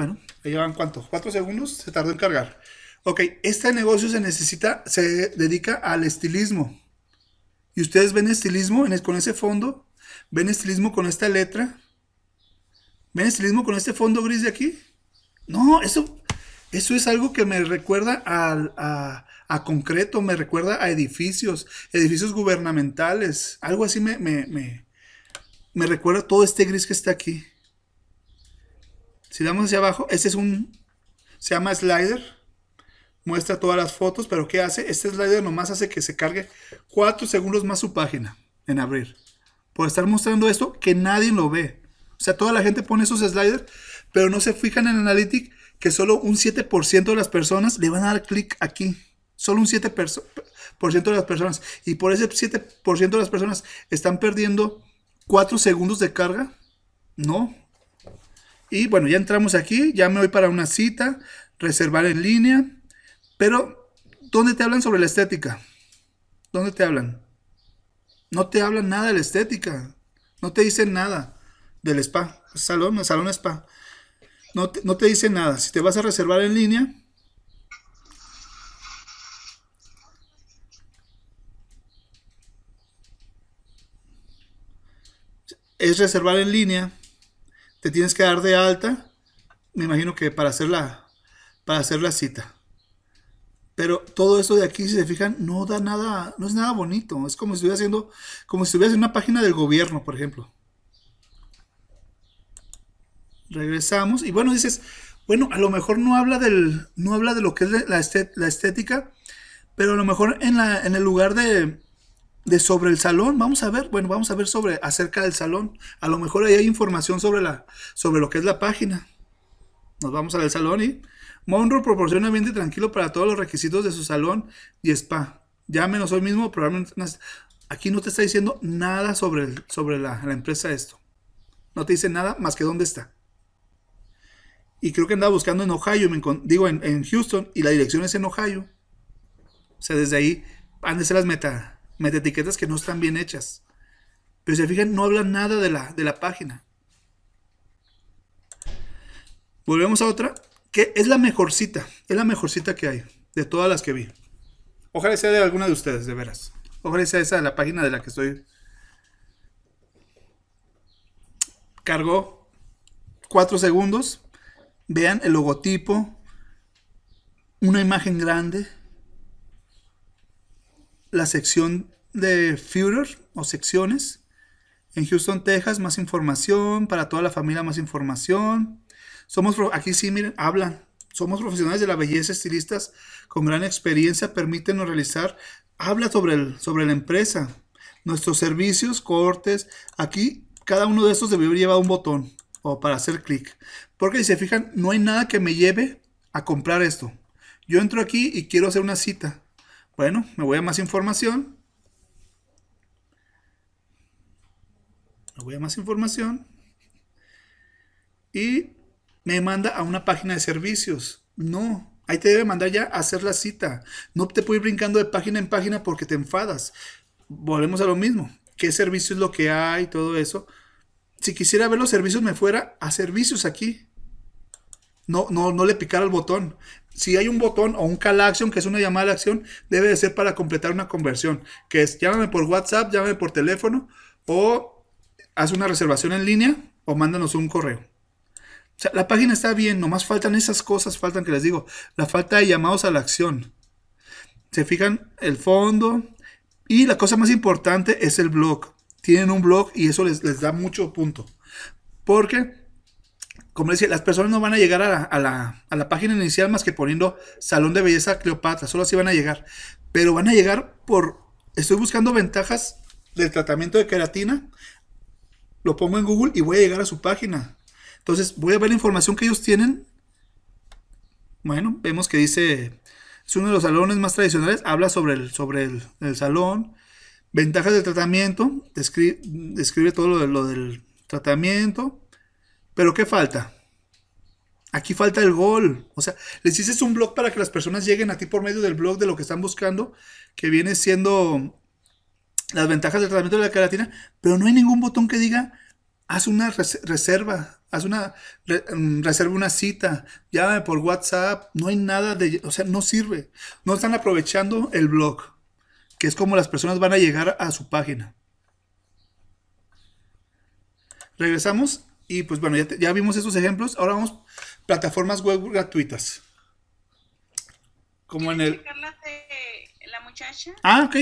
[SPEAKER 1] Bueno, ahí van cuánto, cuatro segundos, se tardó en cargar. Ok, este negocio se necesita, se dedica al estilismo. Y ustedes ven estilismo con ese fondo, ven estilismo con esta letra, ven estilismo con este fondo gris de aquí. No, eso, eso es algo que me recuerda a, a, concreto, me recuerda a edificios, edificios gubernamentales. Algo así me, me, me, me recuerda todo este gris que está aquí. Si damos hacia abajo, este es un, se llama slider. Muestra todas las fotos, pero ¿qué hace? Este slider nomás hace que se cargue 4 segundos más su página en abrir. Por estar mostrando esto que nadie lo ve. O sea, toda la gente pone esos sliders, pero no se fijan en Analytics que solo un 7% de las personas le van a dar clic aquí. Solo un 7% de las personas. Y por ese 7% de las personas están perdiendo 4 segundos de carga. No, y bueno, ya entramos aquí, ya me voy para una cita, reservar en línea. Pero, ¿dónde te hablan sobre la estética? ¿Dónde te hablan? No te hablan nada de la estética. No te dicen nada del spa. Salón, salón spa. No te, no te dicen nada. Si te vas a reservar en línea, es reservar en línea te tienes que dar de alta, me imagino que para hacer la, para hacer la cita. Pero todo esto de aquí, si se fijan, no da nada, no es nada bonito. Es como si estuviera haciendo, como si estuvieras en una página del gobierno, por ejemplo. Regresamos y bueno, dices, bueno, a lo mejor no habla del, no habla de lo que es la, la estética, pero a lo mejor en, la, en el lugar de, de sobre el salón, vamos a ver, bueno, vamos a ver sobre acerca del salón. A lo mejor ahí hay información sobre la sobre lo que es la página. Nos vamos al salón y Monroe proporciona ambiente tranquilo para todos los requisitos de su salón y spa. Llámenos hoy mismo, probablemente aquí no te está diciendo nada sobre, sobre la, empresa esto. No te dice nada más que dónde está. Y creo que andaba buscando en Ohio, digo en, en, Houston, y la dirección es en Ohio. O sea, desde ahí han de ser las meta, mete etiquetas que no están bien hechas. Pero si se fijan, no hablan nada de la, de la página. Volvemos a otra, que es la mejor cita. Es la mejor cita que hay, de todas las que vi. Ojalá sea de alguna de ustedes, de veras. Ojalá sea esa la página de la que estoy. Cargó cuatro segundos. Vean el logotipo. Una imagen grande la sección de Führer o secciones. En Houston, Texas, más información. Para toda la familia, más información. Somos, aquí sí, miren, hablan. Somos profesionales de la belleza, estilistas con gran experiencia. Permítenos realizar. Habla sobre, el, sobre la empresa. Nuestros servicios, cortes. Aquí, cada uno de estos debería llevar un botón o para hacer clic. Porque si se fijan, no hay nada que me lleve a comprar esto. Yo entro aquí y quiero hacer una cita. Bueno, me voy a más información. Me voy a más información. Y me manda a una página de servicios. No, ahí te debe mandar ya a hacer la cita. No te puedes ir brincando de página en página porque te enfadas. Volvemos a lo mismo. ¿Qué servicio es lo que hay? Todo eso. Si quisiera ver los servicios, me fuera a servicios aquí. No, no, no le picar al botón si hay un botón o un call action, que es una llamada de acción, debe de ser para completar una conversión, que es llámame por WhatsApp, llámame por teléfono o haz una reservación en línea o mándanos un correo. La página está bien, nomás faltan esas cosas, faltan que les digo, la falta de llamados a la acción. Se fijan el fondo y la cosa más importante es el blog. Tienen un blog y eso les, les da mucho punto. Porque como decía, las personas no van a llegar a la, página inicial más que poniendo Salón de Belleza Cleopatra, solo así van a llegar. Pero van a llegar por, estoy buscando ventajas del tratamiento de queratina, lo pongo en Google y voy a llegar a su página. Entonces voy a ver la información que ellos tienen. Bueno, vemos que dice, es uno de los salones más tradicionales, habla sobre el, sobre el, salón, ventajas del tratamiento, describe, describe todo lo, lo del tratamiento pero ¿qué falta? Aquí falta el gol. O sea, les dices un blog para que las personas lleguen a ti por medio del blog de lo que están buscando, que viene siendo las ventajas del tratamiento de la queratina, pero no hay ningún botón que diga, haz una reserva, haz una, mm, reserva una cita, llámame por WhatsApp, no hay nada de, o sea, no sirve. No están aprovechando el blog, que es como las personas van a llegar a su página. Regresamos y pues bueno, ya, vimos esos ejemplos. Ahora vamos plataformas web gratuitas. Como en el...
[SPEAKER 2] la muchacha?
[SPEAKER 1] Ah, ok.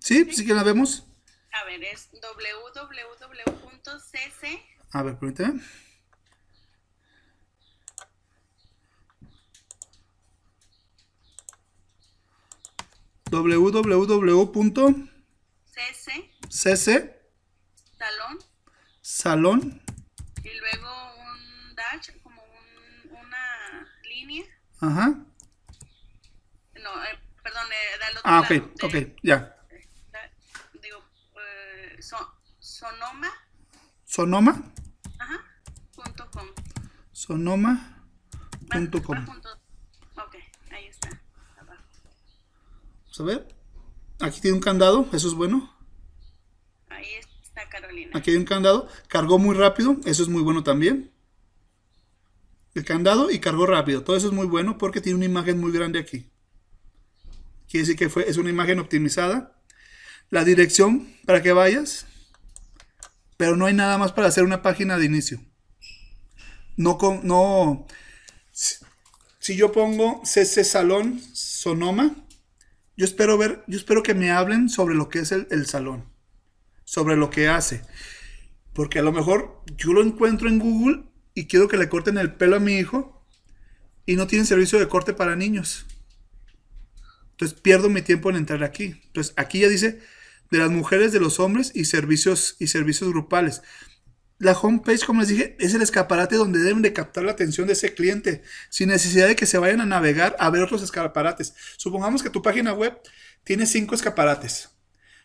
[SPEAKER 1] Sí, sí que la vemos.
[SPEAKER 2] A ver, es www.cc.
[SPEAKER 1] A ver, permíteme. www.cc
[SPEAKER 2] salón
[SPEAKER 1] salón
[SPEAKER 2] y luego un dash como un, una línea
[SPEAKER 1] ajá
[SPEAKER 2] no eh, perdón eh, del otro
[SPEAKER 1] ah ok ok ya
[SPEAKER 2] Sonoma.
[SPEAKER 1] Sonoma.
[SPEAKER 2] Ajá. Punto com.
[SPEAKER 1] Sonoma. Punto com.
[SPEAKER 2] Ok, ahí está.
[SPEAKER 1] Vamos a ver. Aquí tiene un candado, eso es bueno.
[SPEAKER 2] Ahí está Carolina.
[SPEAKER 1] Aquí hay un candado. Cargó muy rápido, eso es muy bueno también. El candado y cargó rápido. Todo eso es muy bueno porque tiene una imagen muy grande aquí. Quiere decir que fue, es una imagen optimizada. La dirección para que vayas pero no hay nada más para hacer una página de inicio. No, no, si, yo pongo CC Salón Sonoma, yo espero ver, yo espero que me hablen sobre lo que es el, el salón, sobre lo que hace. Porque a lo mejor yo lo encuentro en Google y quiero que le corten el pelo a mi hijo y no tienen servicio de corte para niños. Entonces pierdo mi tiempo en entrar aquí. Entonces aquí ya dice de las mujeres, de los hombres y servicios, y servicios grupales. La homepage, como les dije, es el escaparate donde deben de captar la atención de ese cliente, sin necesidad de que se vayan a navegar a ver otros escaparates. Supongamos que tu página web tiene cinco escaparates.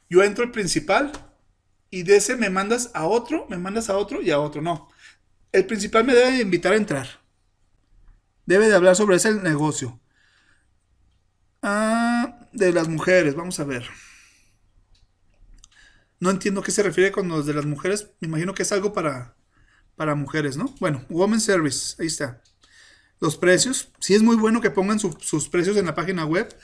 [SPEAKER 1] Yo entro al principal y de ese me mandas a otro, me mandas a otro y a otro. No. El principal me debe de invitar a entrar. Debe de hablar sobre ese negocio. Ah, de las mujeres, vamos a ver. No entiendo qué se refiere con los de las mujeres. Me imagino que es algo para, para mujeres, ¿no? Bueno, Women Service, ahí está. Los precios. Sí es muy bueno que pongan sus precios en la página web.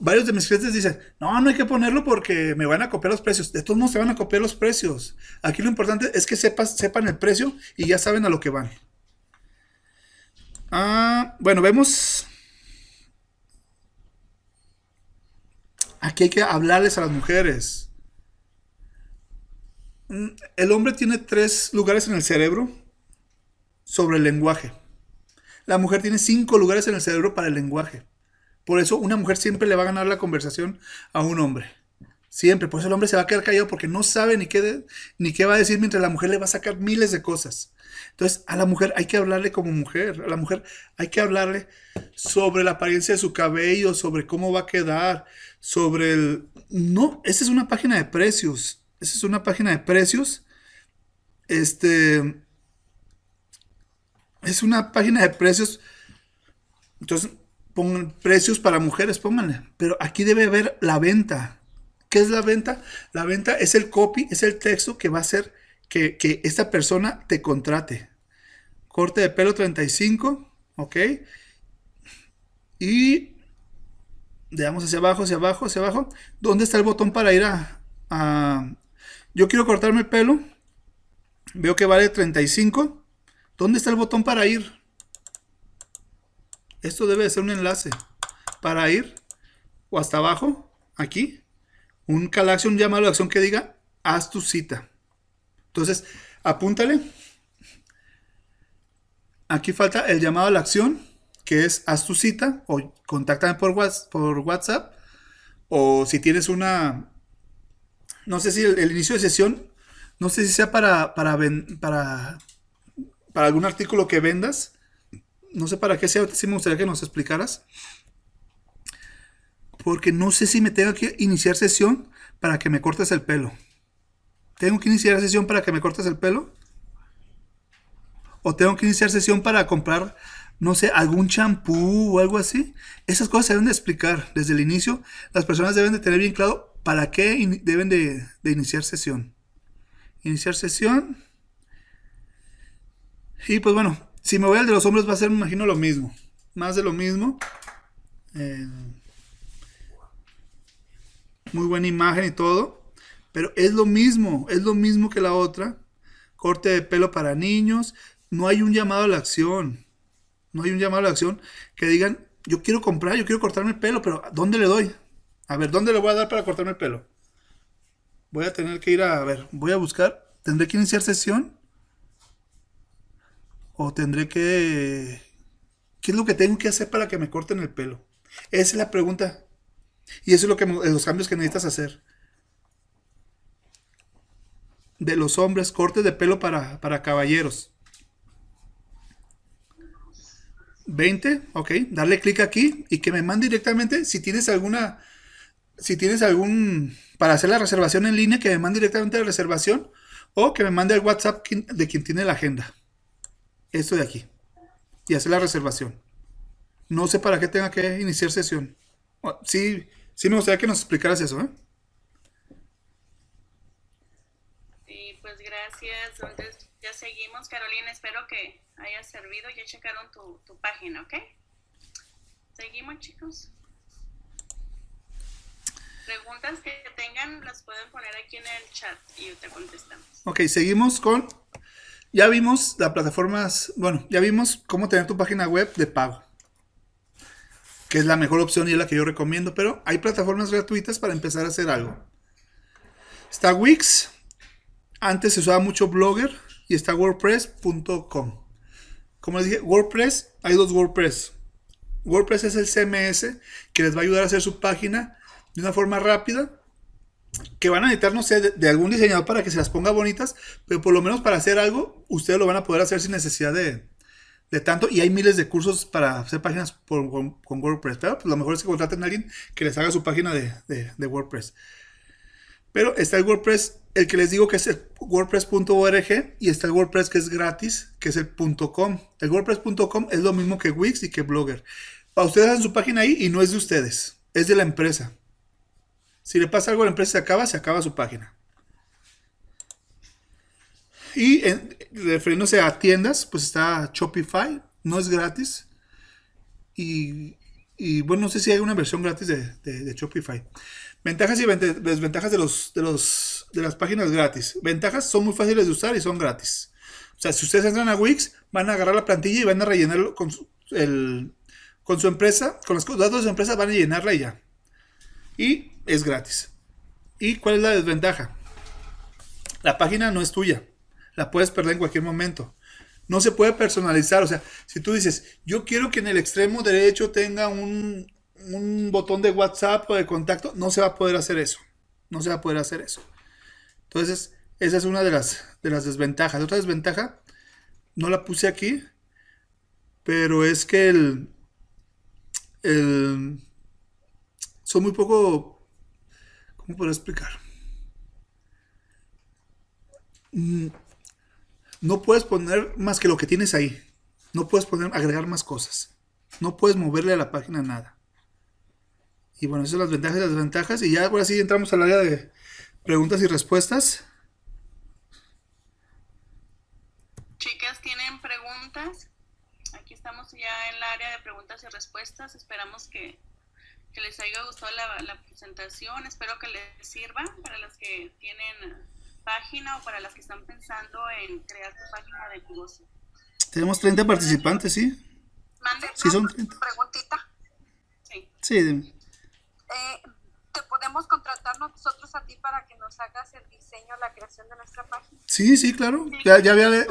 [SPEAKER 1] Varios de mis clientes dicen, no, no hay que ponerlo porque me van a copiar los precios. De todos modos se van a copiar los precios. Aquí lo importante es que sepas, sepan el precio y ya saben a lo que van. Ah, bueno, vemos. Aquí hay que hablarles a las mujeres. Mm, el hombre tiene tres lugares en el cerebro sobre el lenguaje. La mujer tiene cinco lugares en el cerebro para el lenguaje. Por eso una mujer siempre le va a ganar la conversación a un hombre. Siempre. Por eso el hombre se va a quedar callado porque no sabe ni qué, ni qué va a decir mientras la mujer le va a sacar miles de cosas. Entonces a la mujer hay que hablarle como mujer. A la mujer hay que hablarle sobre la apariencia de su cabello, sobre cómo va a quedar, sobre el... No, esa es una página de precios. Esa es una página de precios. Este. Es una página de precios. Entonces, pongan precios para mujeres, pónganle. Pero aquí debe haber la venta. ¿Qué es la venta? La venta es el copy, es el texto que va a hacer que, que esta persona te contrate. Corte de pelo 35, ¿ok? Y veamos hacia abajo, hacia abajo, hacia abajo. ¿Dónde está el botón para ir a, yo quiero cortarme el pelo. Veo que vale 35. ¿Dónde está el botón para ir? Esto debe de ser un enlace. Para ir. O hasta abajo. Aquí. Un call action, un llamado a acción que diga haz tu cita. Entonces, apúntale. Aquí falta el llamado a la acción, que es haz tu cita o contáctame por WhatsApp. O si tienes una, no sé si el, inicio de sesión, no sé si sea para, para, para, para algún artículo que vendas. No sé para qué sea, sí me gustaría que nos explicaras. Porque no sé si me tengo que iniciar sesión para que me cortes el pelo. ¿Tengo que iniciar sesión para que me cortes el pelo? ¿O tengo que iniciar sesión para comprar, no sé, algún champú o algo así? Esas cosas se deben de explicar desde el inicio. Las personas deben de tener bien claro ¿para qué deben de, de iniciar sesión? Iniciar sesión. Y pues bueno, si me voy al de los hombres va a ser, me imagino, lo mismo. Más de lo mismo. Eh, muy buena imagen y todo. Pero es lo mismo, es lo mismo que la otra. Corte de pelo para niños. No hay un llamado a la acción. No hay un llamado a la acción que digan, yo quiero comprar, yo quiero cortarme el pelo, pero ¿dónde le doy? A ver, ¿dónde le voy a dar para cortarme el pelo? Voy a tener que ir a, a ver, voy a buscar, ¿tendré que iniciar sesión? ¿O tendré que... ¿Qué es lo que tengo que hacer para que me corten el pelo? Esa es la pregunta. Y eso es lo que los cambios que necesitas hacer. De los hombres, cortes de pelo para, para caballeros. 20, ok, darle clic aquí y que me mande directamente si tienes alguna, si tienes algún, para hacer la reservación en línea, que me mande directamente la reservación o que me mande el WhatsApp de quien tiene la agenda. Esto de aquí. Y hacer la reservación. No sé para qué tenga que iniciar sesión. Oh, Sí, sí me gustaría que nos explicaras eso, ¿eh?
[SPEAKER 2] Sí, pues gracias. Entonces ya seguimos. Carolina, espero que haya servido. Ya checaron tu, tu página, ¿ok? Seguimos, chicos. Preguntas que tengan las pueden poner aquí en el chat y te contestamos.
[SPEAKER 1] Ok, seguimos con. Ya vimos las plataformas. Bueno, ya vimos cómo tener tu página web de pago. Que es la mejor opción y es la que yo recomiendo. Pero hay plataformas gratuitas para empezar a hacer algo. Está Wix. Antes se usaba mucho Blogger. Y está WordPress.com. Como les dije, WordPress, hay dos WordPress. WordPress es el CMS que les va a ayudar a hacer su página de una forma rápida que van a necesitar, no sé, de, de algún diseñador para que se las ponga bonitas, pero por lo menos para hacer algo, ustedes lo van a poder hacer sin necesidad de, de tanto. Y hay miles de cursos para hacer páginas con, WordPress, pero pues, lo mejor es que contraten a alguien que les haga su página de, de- de WordPress. Pero está el WordPress, el que les digo que es el WordPress.org y está el WordPress que es gratis, que es el .com. El WordPress.com es lo mismo que Wix y que Blogger. Para ustedes hacen su página ahí y no es de ustedes, es de la empresa. Si le pasa algo a la empresa se acaba, se acaba su página. Y en- refiriéndose a tiendas, pues está Shopify, no es gratis. Y, bueno, no sé si hay una versión gratis de, Shopify. Ventajas y desventajas de, los, de, los, de las páginas gratis. Ventajas son muy fáciles de usar y son gratis. O sea, si ustedes entran a Wix, van a agarrar la plantilla y van a rellenarlo con su, el- con su empresa, con los datos de su empresa, van a llenarla ya. Y es gratis. ¿Y cuál es la desventaja? La página no es tuya. La puedes perder en cualquier momento. No se puede personalizar. O sea, si tú dices, yo quiero que en el extremo derecho tenga un, un botón de WhatsApp o de contacto, no se va a poder hacer eso. No se va a poder hacer eso. Entonces, esa es una de las, de las desventajas. Otra desventaja, no la puse aquí, pero es que el, el son muy poco. ¿Cómo puedo explicar? No puedes poner más que lo que tienes ahí. No puedes poner, agregar más cosas. No puedes moverle a la página nada. Y bueno, esas son las ventajas y las desventajas. Y ya ahora sí entramos al área de preguntas y respuestas.
[SPEAKER 2] Chicas, ¿tienen preguntas? Aquí estamos ya en el área de preguntas y respuestas. Esperamos que, que les haya gustado la, la presentación. Espero que les sirva para las que tienen página o para las que están pensando en crear su página de negocio.
[SPEAKER 1] Tenemos 30 participantes, ¿sí?
[SPEAKER 2] Mande.
[SPEAKER 1] Sí, son 30.
[SPEAKER 3] Preguntita.
[SPEAKER 2] Sí.
[SPEAKER 1] Sí, dime.
[SPEAKER 3] Eh, ¿Te podemos contratar nosotros a ti para que nos hagas el diseño, la creación de nuestra página?
[SPEAKER 1] sí, sí, claro. Ya, ya había,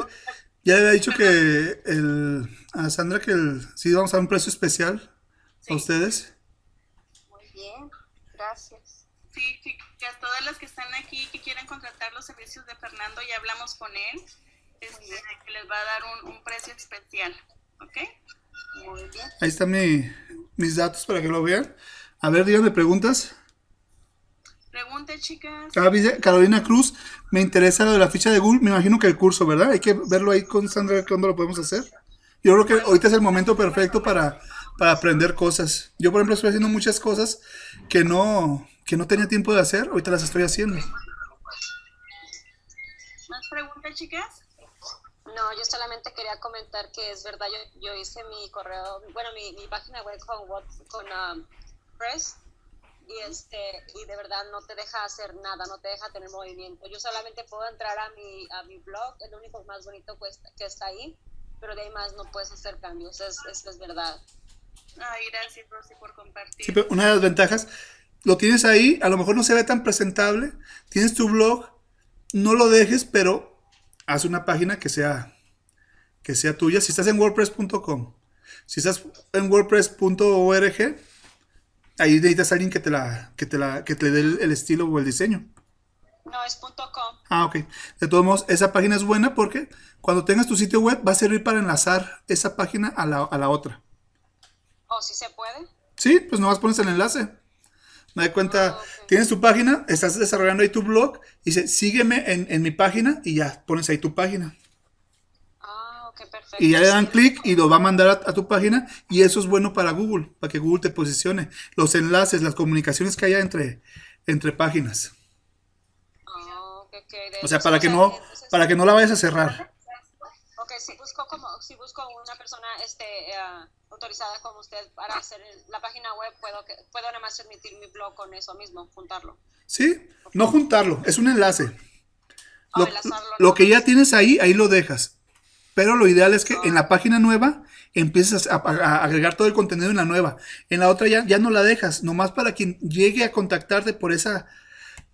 [SPEAKER 1] ya había dicho que el, a Sandra que el, sí vamos a dar un precio especial
[SPEAKER 2] Sí.
[SPEAKER 1] a ustedes.
[SPEAKER 3] Muy bien, gracias.
[SPEAKER 2] Chicas, todas las que están aquí que quieren contratar los servicios de Fernando, ya hablamos con él, este, que les va a dar un, un precio especial, ¿ok?
[SPEAKER 3] Muy bien.
[SPEAKER 1] Ahí están mi- mis datos para que lo vean. A ver, díganme preguntas.
[SPEAKER 2] Pregunte, chicas.
[SPEAKER 1] Ah, dice Carolina Cruz, me interesa lo de la ficha de Google. Me imagino que el curso, ¿verdad? Hay que verlo ahí con Sandra, ¿cuándo lo podemos hacer? Yo creo que ahorita es el momento perfecto para, para aprender cosas. Yo, por ejemplo, estoy haciendo muchas cosas que no, que no tenía tiempo de hacer, ahorita las estoy haciendo.
[SPEAKER 2] ¿Más preguntas, chicas?
[SPEAKER 4] No, yo solamente quería comentar que es verdad, yo, yo hice mi correo, bueno, mi, mi página web con, con um, Press y este y de verdad no te deja hacer nada, no te deja tener movimiento. Yo solamente puedo entrar a mi, a mi blog, el único más bonito que está ahí, pero de ahí más no puedes hacer cambios, es, es, es verdad.
[SPEAKER 2] Ay, gracias Rosy por compartir.
[SPEAKER 1] Sí, pero una de las ventajas, lo tienes ahí, a lo mejor no se ve tan presentable, tienes tu blog, no lo dejes, pero haz una página que sea, que sea tuya. Si estás en wordpress.com, si estás en wordpress.org, ahí necesitas a alguien que te la, que te la, que te dé el, el estilo o el diseño.
[SPEAKER 4] No, es .com.
[SPEAKER 1] Ah, ok. De todos modos, esa página es buena porque cuando tengas tu sitio web va a servir para enlazar esa página a la, a la otra.
[SPEAKER 4] ¿O si se puede?
[SPEAKER 1] Sí, pues nomás pones el enlace. Me da cuenta, tienes tu página, estás desarrollando ahí tu blog, dice, sígueme en, en mi página y ya pones ahí tu página.
[SPEAKER 4] Ah, ok, perfecto.
[SPEAKER 1] Y ya le dan clic y lo va a mandar a, a tu página y eso es bueno para Google, para que Google te posicione. Los enlaces, las comunicaciones que haya entre, entre páginas.
[SPEAKER 4] Ah, ok, ok, de
[SPEAKER 1] O sea, para que no, para que no la vayas a cerrar.
[SPEAKER 4] Ok, si busco como, si busco una persona este, eh, autorizada como usted para hacer la página web, puedo, que, puedo nada más emitir mi blog con eso mismo, juntarlo.
[SPEAKER 1] ¿Sí? No juntarlo, es un enlace. Lo,
[SPEAKER 4] enlazarlo,
[SPEAKER 1] lo que ya tienes ahí, ahí lo dejas. Pero lo ideal es que en la página nueva empieces a, a- a agregar todo el contenido en la nueva. En la otra ya, ya no la dejas. Nomás para quien llegue a contactarte por esa,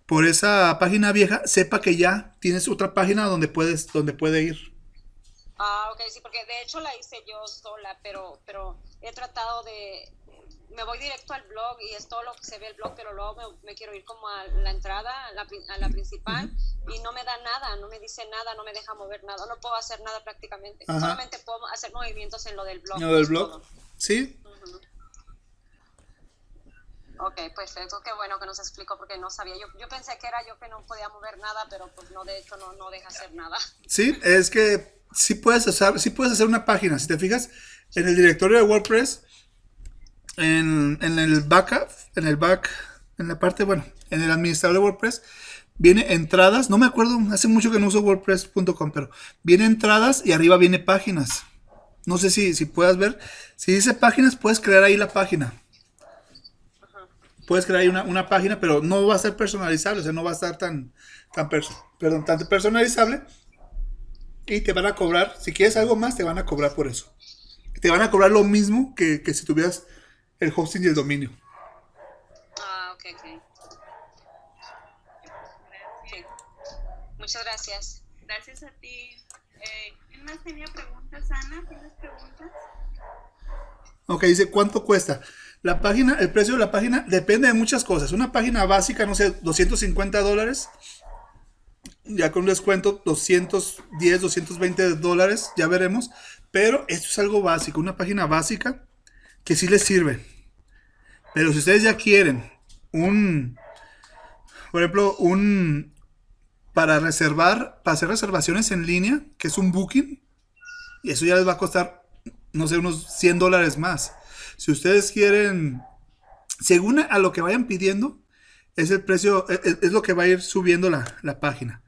[SPEAKER 1] por esa página vieja, sepa que ya tienes otra página donde puedes, donde puede ir.
[SPEAKER 4] Ah, ok, sí, porque de hecho la hice yo sola, pero, pero he tratado de, me voy directo al blog y es todo lo que se ve el blog, pero luego me, me quiero ir como a la entrada, a la, a la principal, y no me da nada, no me dice nada, no me deja mover nada, no puedo hacer nada prácticamente,
[SPEAKER 1] Ajá.
[SPEAKER 4] solamente puedo hacer movimientos en lo del blog.
[SPEAKER 1] Lo del blog.
[SPEAKER 4] todo.
[SPEAKER 1] ¿Sí?
[SPEAKER 4] Ok, perfecto, qué bueno que nos explicó porque no sabía. Yo, yo pensé que era yo que no podía mover nada, pero pues no, de hecho no, no deja hacer nada.
[SPEAKER 1] Sí, es que sí puedes hacer, sí puedes hacer una página. Si te fijas, en el directorio de WordPress, en, en el backup, en el back, en la parte, bueno, en el administrador de WordPress, viene entradas. No me acuerdo, hace mucho que no uso WordPress.com, pero viene entradas y arriba viene páginas. No sé si, si puedas ver. Si dice páginas, puedes crear ahí la página. Puedes crear ahí una, una página, pero no va a ser personalizable, o sea, no va a estar tan, tan, perso- perdón, tan personalizable. Y te van a cobrar, si quieres algo más, te van a cobrar por eso. Te van a cobrar lo mismo que, que si tuvieras el hosting y el dominio.
[SPEAKER 4] Ah, ok, ok. Sí. Muchas gracias.
[SPEAKER 2] Gracias a ti. Eh, ¿Quién más tenía preguntas, Ana? ¿Tienes preguntas?
[SPEAKER 1] Ok, dice, ¿cuánto cuesta? La página, el precio de la página depende de muchas cosas. Una página básica, no sé, 250 dólares. Ya con un descuento, 210, 220 dólares, ya veremos. Pero esto es algo básico, una página básica que sí les sirve. Pero si ustedes ya quieren un, por ejemplo, un, para reservar, para hacer reservaciones en línea, que es un booking, y eso ya les va a costar, no sé, unos 100 dólares más. Si ustedes quieren, según a lo que vayan pidiendo, es el precio, es, es lo que va a ir subiendo la, la página.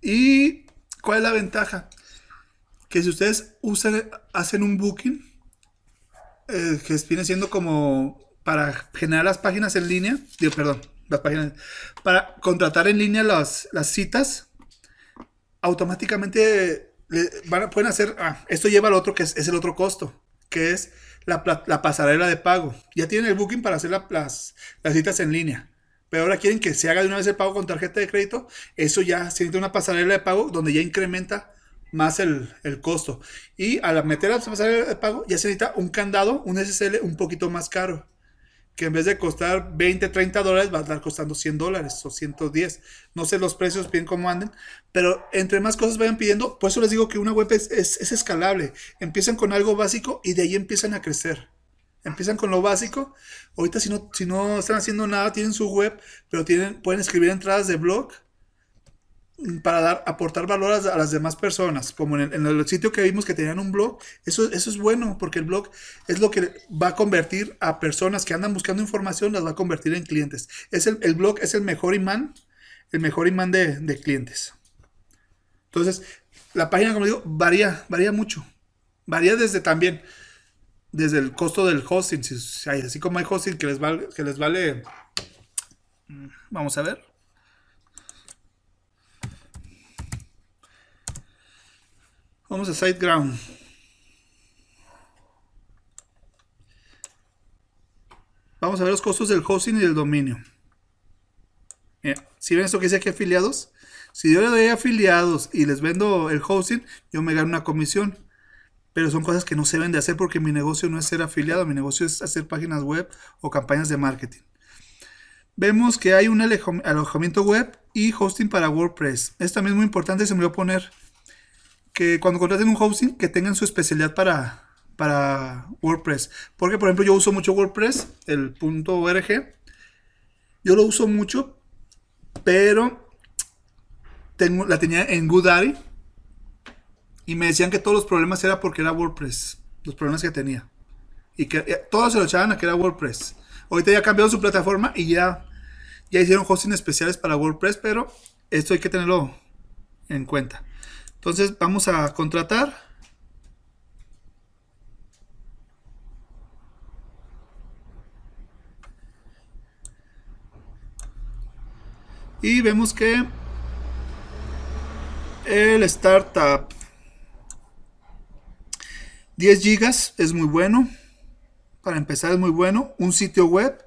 [SPEAKER 1] ¿Y cuál es la ventaja? Que si ustedes hacen un booking, eh, que viene siendo como para generar las páginas en línea, digo, perdón, las páginas, para contratar en línea las, las citas, automáticamente pueden hacer, ah, esto lleva al otro que es, el otro costo, que es la, la pasarela de pago. Ya tienen el booking para hacer la- las, las citas en línea. Pero ahora quieren que se haga de una vez el pago con tarjeta de crédito. Eso ya se necesita una pasarela de pago donde ya incrementa más el, el costo. Y al meter la pasarela de pago ya se necesita un candado, un SSL un poquito más caro. Que en vez de costar 20, 30 dólares va a estar costando 100 dólares o 110. No sé los precios bien cómo anden. Pero entre más cosas vayan pidiendo, por eso les digo que una web es, es, es escalable. Empiezan con algo básico y de ahí empiezan a crecer. Empiezan con lo básico. Ahorita si no, si no están haciendo nada, tienen su web, pero tienen, pueden escribir entradas de blog para dar, aportar valor a, las demás personas, como en el, sitio que vimos que tenían un blog, eso, eso es bueno, porque el blog es lo que va a convertir a personas que andan buscando información, las va a convertir en clientes. Es el, el blog es el mejor imán, el mejor imán de, de, clientes. Entonces, la página, como digo, varía, varía mucho. Varía desde también, desde el costo del hosting, si, así como hay hosting que les vale, que les vale, mm, vamos a ver, Vamos a SiteGround. Vamos a ver los costos del hosting y del dominio. si ven esto que dice aquí afiliados, si yo le doy afiliados y les vendo el hosting, yo me gano una comisión. Pero son cosas que no se deben de hacer porque mi negocio no es ser afiliado, mi negocio es hacer páginas web o campañas de marketing. Vemos que hay un alojamiento web y hosting para WordPress. Esto también es muy importante, se me va a poner que cuando contraten un hosting que tengan su especialidad para, para WordPress. Porque, por ejemplo, yo uso mucho WordPress, el .org. Yo lo uso mucho, pero tengo, la tenía en GoDaddy. Y me decían que todos los problemas era porque era WordPress. Los problemas que tenía. Y que eh, todos se lo echaban a que era WordPress. Ahorita ya cambiado su plataforma y ya, ya hicieron hosting especiales para WordPress, pero esto hay que tenerlo en cuenta. Entonces vamos a contratar. Y vemos que el startup 10 gigas es muy bueno. Para empezar es muy bueno. Un sitio web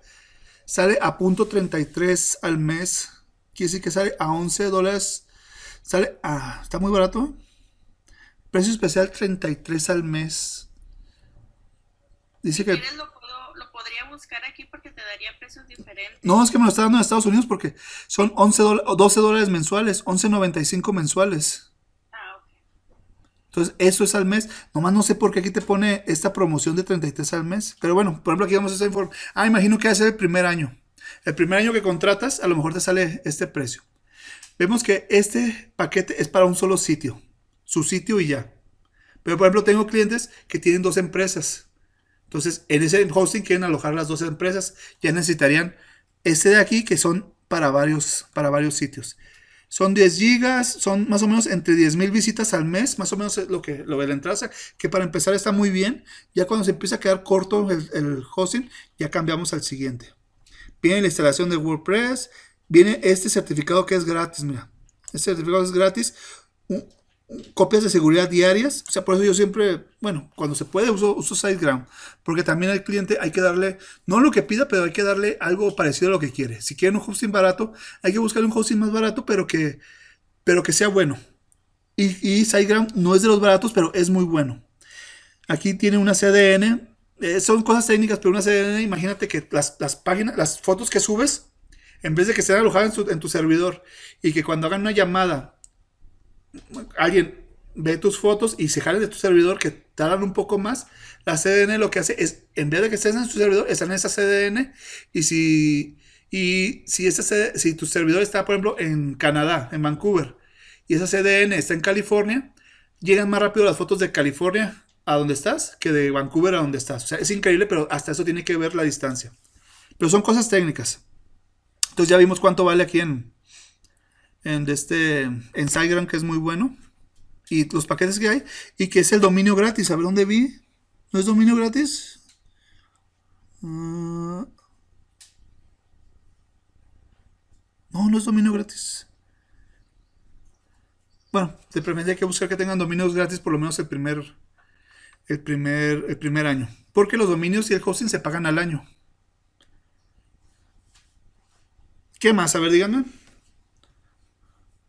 [SPEAKER 1] sale a punto 33 al mes. Quiere decir que sale a 11 dólares Sale, ah, está muy barato. Precio especial 33 al mes.
[SPEAKER 2] Dice que... lo, lo, podría buscar aquí porque te daría precios diferentes.
[SPEAKER 1] No, es que me lo está dando en Estados Unidos porque son 11 12 dólares mensuales, 11.95 mensuales. Ah, ok. Entonces, eso es al mes. Nomás no sé por qué aquí te pone esta promoción de 33 al mes. Pero bueno, por ejemplo, aquí vamos a esa información. Ah, imagino que va a ser el primer año. El primer año que contratas, a lo mejor te sale este precio. Vemos que este paquete es para un solo sitio, su sitio y ya. Pero por ejemplo, tengo clientes que tienen dos empresas. Entonces, en ese hosting quieren alojar las dos empresas. Ya necesitarían este de aquí que son para varios, para varios sitios. Son 10 gigas, son más o menos entre 10 mil visitas al mes, más o menos es lo que lo de la entrada, que para empezar está muy bien. Ya cuando se empieza a quedar corto el, el hosting, ya cambiamos al siguiente. Viene la instalación de WordPress, viene este certificado que es gratis, mira. Este certificado es gratis. copias de seguridad diarias. O sea, por eso yo siempre, bueno, cuando se puede uso, uso SiteGround. Porque también al cliente hay que darle, no lo que pida, pero hay que darle algo parecido a lo que quiere. Si quieren un hosting barato, hay que buscar un hosting más barato, pero que, pero que sea bueno. Y, y SiteGround no es de los baratos, pero es muy bueno. Aquí tiene una CDN. Eh, son cosas técnicas, pero una CDN, imagínate que las, las páginas, las fotos que subes, en vez de que estén alojadas en, tu servidor y que cuando hagan una llamada, alguien ve tus fotos y se jalen de tu servidor que tardan un poco más, la CDN lo que hace es, en vez de que estés en tu servidor, están en esa CDN y si, y si, esa si tu servidor está, por ejemplo, en Canadá, en Vancouver, y esa CDN está en California, llegan más rápido las fotos de California a donde estás que de Vancouver a donde estás. O sea, es increíble, pero hasta eso tiene que ver la distancia. Pero son cosas técnicas. Entonces ya vimos cuánto vale aquí en, en este en SiteGround, que es muy bueno. Y los paquetes que hay. Y que es el dominio gratis. A ver dónde vi. ¿No es dominio gratis? Ah. no, no es dominio gratis. Bueno, de preferencia hay que buscar que tengan dominios gratis por lo menos el primer, el primer, el primer año. Porque los dominios y el hosting se pagan al año. ¿Qué más? A ver, díganme.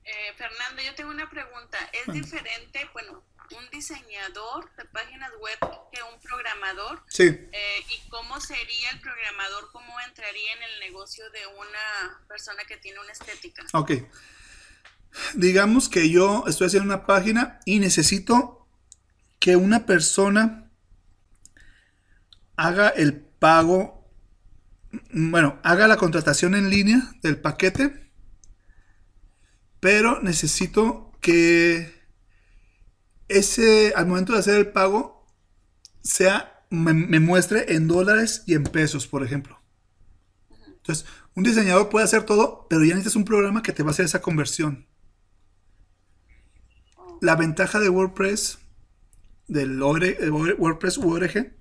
[SPEAKER 2] Eh, Fernando, yo tengo una pregunta. ¿Es diferente, bueno, un diseñador de páginas web que un programador?
[SPEAKER 1] Sí.
[SPEAKER 2] Eh, ¿Y cómo sería el programador? ¿Cómo entraría en el negocio de una persona que tiene una estética?
[SPEAKER 1] Ok. Digamos que yo estoy haciendo una página y necesito que una persona haga el pago bueno, haga la contratación en línea del paquete pero necesito que ese, al momento de hacer el pago, sea, me, muestre en dólares y en pesos, por ejemplo. Entonces, un diseñador puede hacer todo, pero ya necesitas un programa que te va a hacer esa conversión. La ventaja de WordPress, del OR- WordPress URG,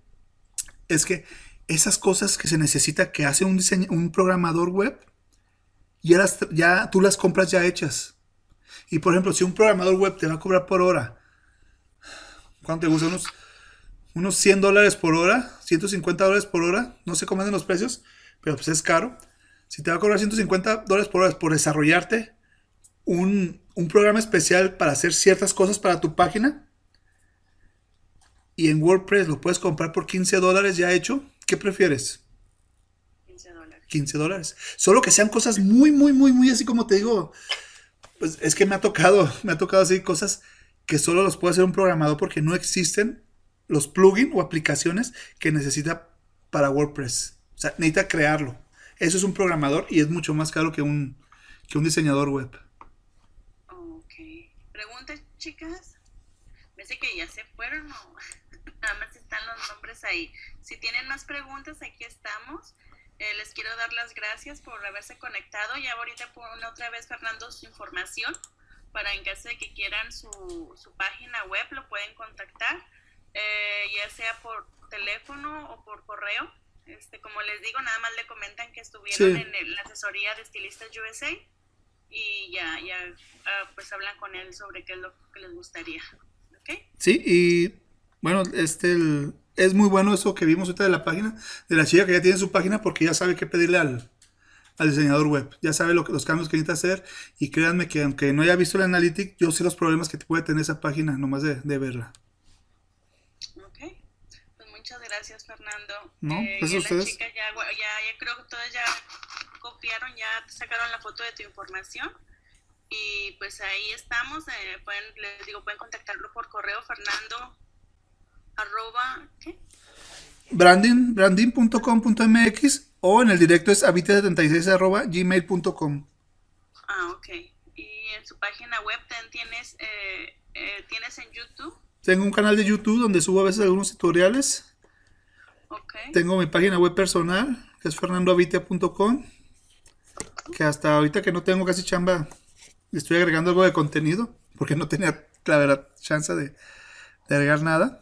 [SPEAKER 1] es que esas cosas que se necesita que hace un, diseño, un programador web, ya, las, ya tú las compras ya hechas. Y por ejemplo, si un programador web te va a cobrar por hora, ¿cuánto te gusta? Unos, unos 100 dólares por hora, 150 dólares por hora, no sé cómo andan los precios, pero pues es caro. Si te va a cobrar 150 dólares por hora por desarrollarte un, un programa especial para hacer ciertas cosas para tu página, y en WordPress lo puedes comprar por 15 dólares ya hecho, ¿qué prefieres?
[SPEAKER 2] 15 dólares.
[SPEAKER 1] 15 dólares. Solo que sean cosas muy, muy, muy, muy así como te digo. Pues es que me ha tocado, *laughs* me ha tocado así cosas que solo los puede hacer un programador porque no existen los plugins o aplicaciones que necesita para WordPress. O sea, necesita crearlo. Eso es un programador y es mucho más caro que un, que un diseñador web.
[SPEAKER 2] Ok. Preguntas, chicas. Me dice que ya se fueron o *laughs* nada más están los nombres ahí. Si tienen más preguntas, aquí estamos. Eh, les quiero dar las gracias por haberse conectado. Ya ahorita pone otra vez Fernando su información para en caso de que quieran su, su página web lo pueden contactar, eh, ya sea por teléfono o por correo. Este, como les digo, nada más le comentan que estuvieron
[SPEAKER 1] Sí.
[SPEAKER 2] en el- la asesoría de Estilistas USA y ya, ya ah, pues hablan con él sobre qué es lo que les gustaría. ¿Ok?
[SPEAKER 1] Sí, y bueno, este el- es muy bueno eso que vimos ahorita de la página, de la chica que ya tiene su página porque ya sabe qué pedirle al, al diseñador web, ya sabe lo que, los cambios que necesita hacer y créanme que aunque no haya visto el analytics, yo sé los problemas que te puede tener esa página nomás de, de verla.
[SPEAKER 2] Ok. Pues muchas gracias, Fernando.
[SPEAKER 1] No,
[SPEAKER 2] Eh,
[SPEAKER 1] pues ustedes.
[SPEAKER 2] las chicas ya, ya, ya creo que todas ya copiaron, ya sacaron la foto de tu información. Y pues ahí estamos. eh, pueden, les digo, pueden contactarlo por correo, Fernando. Arroba, ¿qué?
[SPEAKER 1] Branding, branding.com.mx o en el directo es habite76 arroba gmail.com.
[SPEAKER 2] Ah, ok. Y en su página web tienes, eh, eh, tienes en YouTube.
[SPEAKER 1] Tengo un canal de YouTube donde subo a veces algunos tutoriales.
[SPEAKER 2] Ok.
[SPEAKER 1] Tengo mi página web personal, que es fernandoavitia.com, que hasta ahorita que no tengo casi chamba, estoy agregando algo de contenido, porque no tenía, la verdad, chance de, de agregar nada.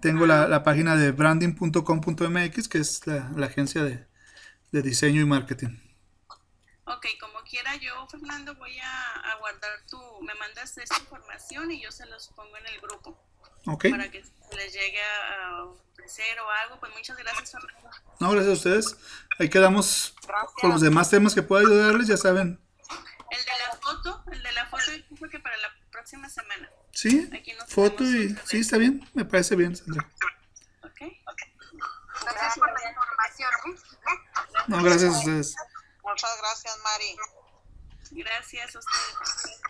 [SPEAKER 1] Tengo la, la página de branding.com.mx, que es la, la agencia de, de diseño y marketing.
[SPEAKER 2] Ok, como quiera yo, Fernando, voy a, a guardar tu, me mandas esta información y yo se los pongo en el grupo
[SPEAKER 1] ¿Ok?
[SPEAKER 2] para que les llegue a, a ofrecer o algo. Pues muchas gracias, Fernando.
[SPEAKER 1] No, gracias a ustedes. Ahí quedamos
[SPEAKER 3] Gracias.
[SPEAKER 1] con los demás temas que pueda ayudarles, ya saben.
[SPEAKER 2] El de la foto, el de la foto, yo creo que para la próxima semana.
[SPEAKER 1] Sí, foto y... Sí, está bien, me parece bien, Sandra.
[SPEAKER 2] Ok.
[SPEAKER 3] Gracias por la información. ¿eh?
[SPEAKER 1] No, gracias a ustedes.
[SPEAKER 5] Muchas gracias, Mari.
[SPEAKER 2] Gracias a ustedes.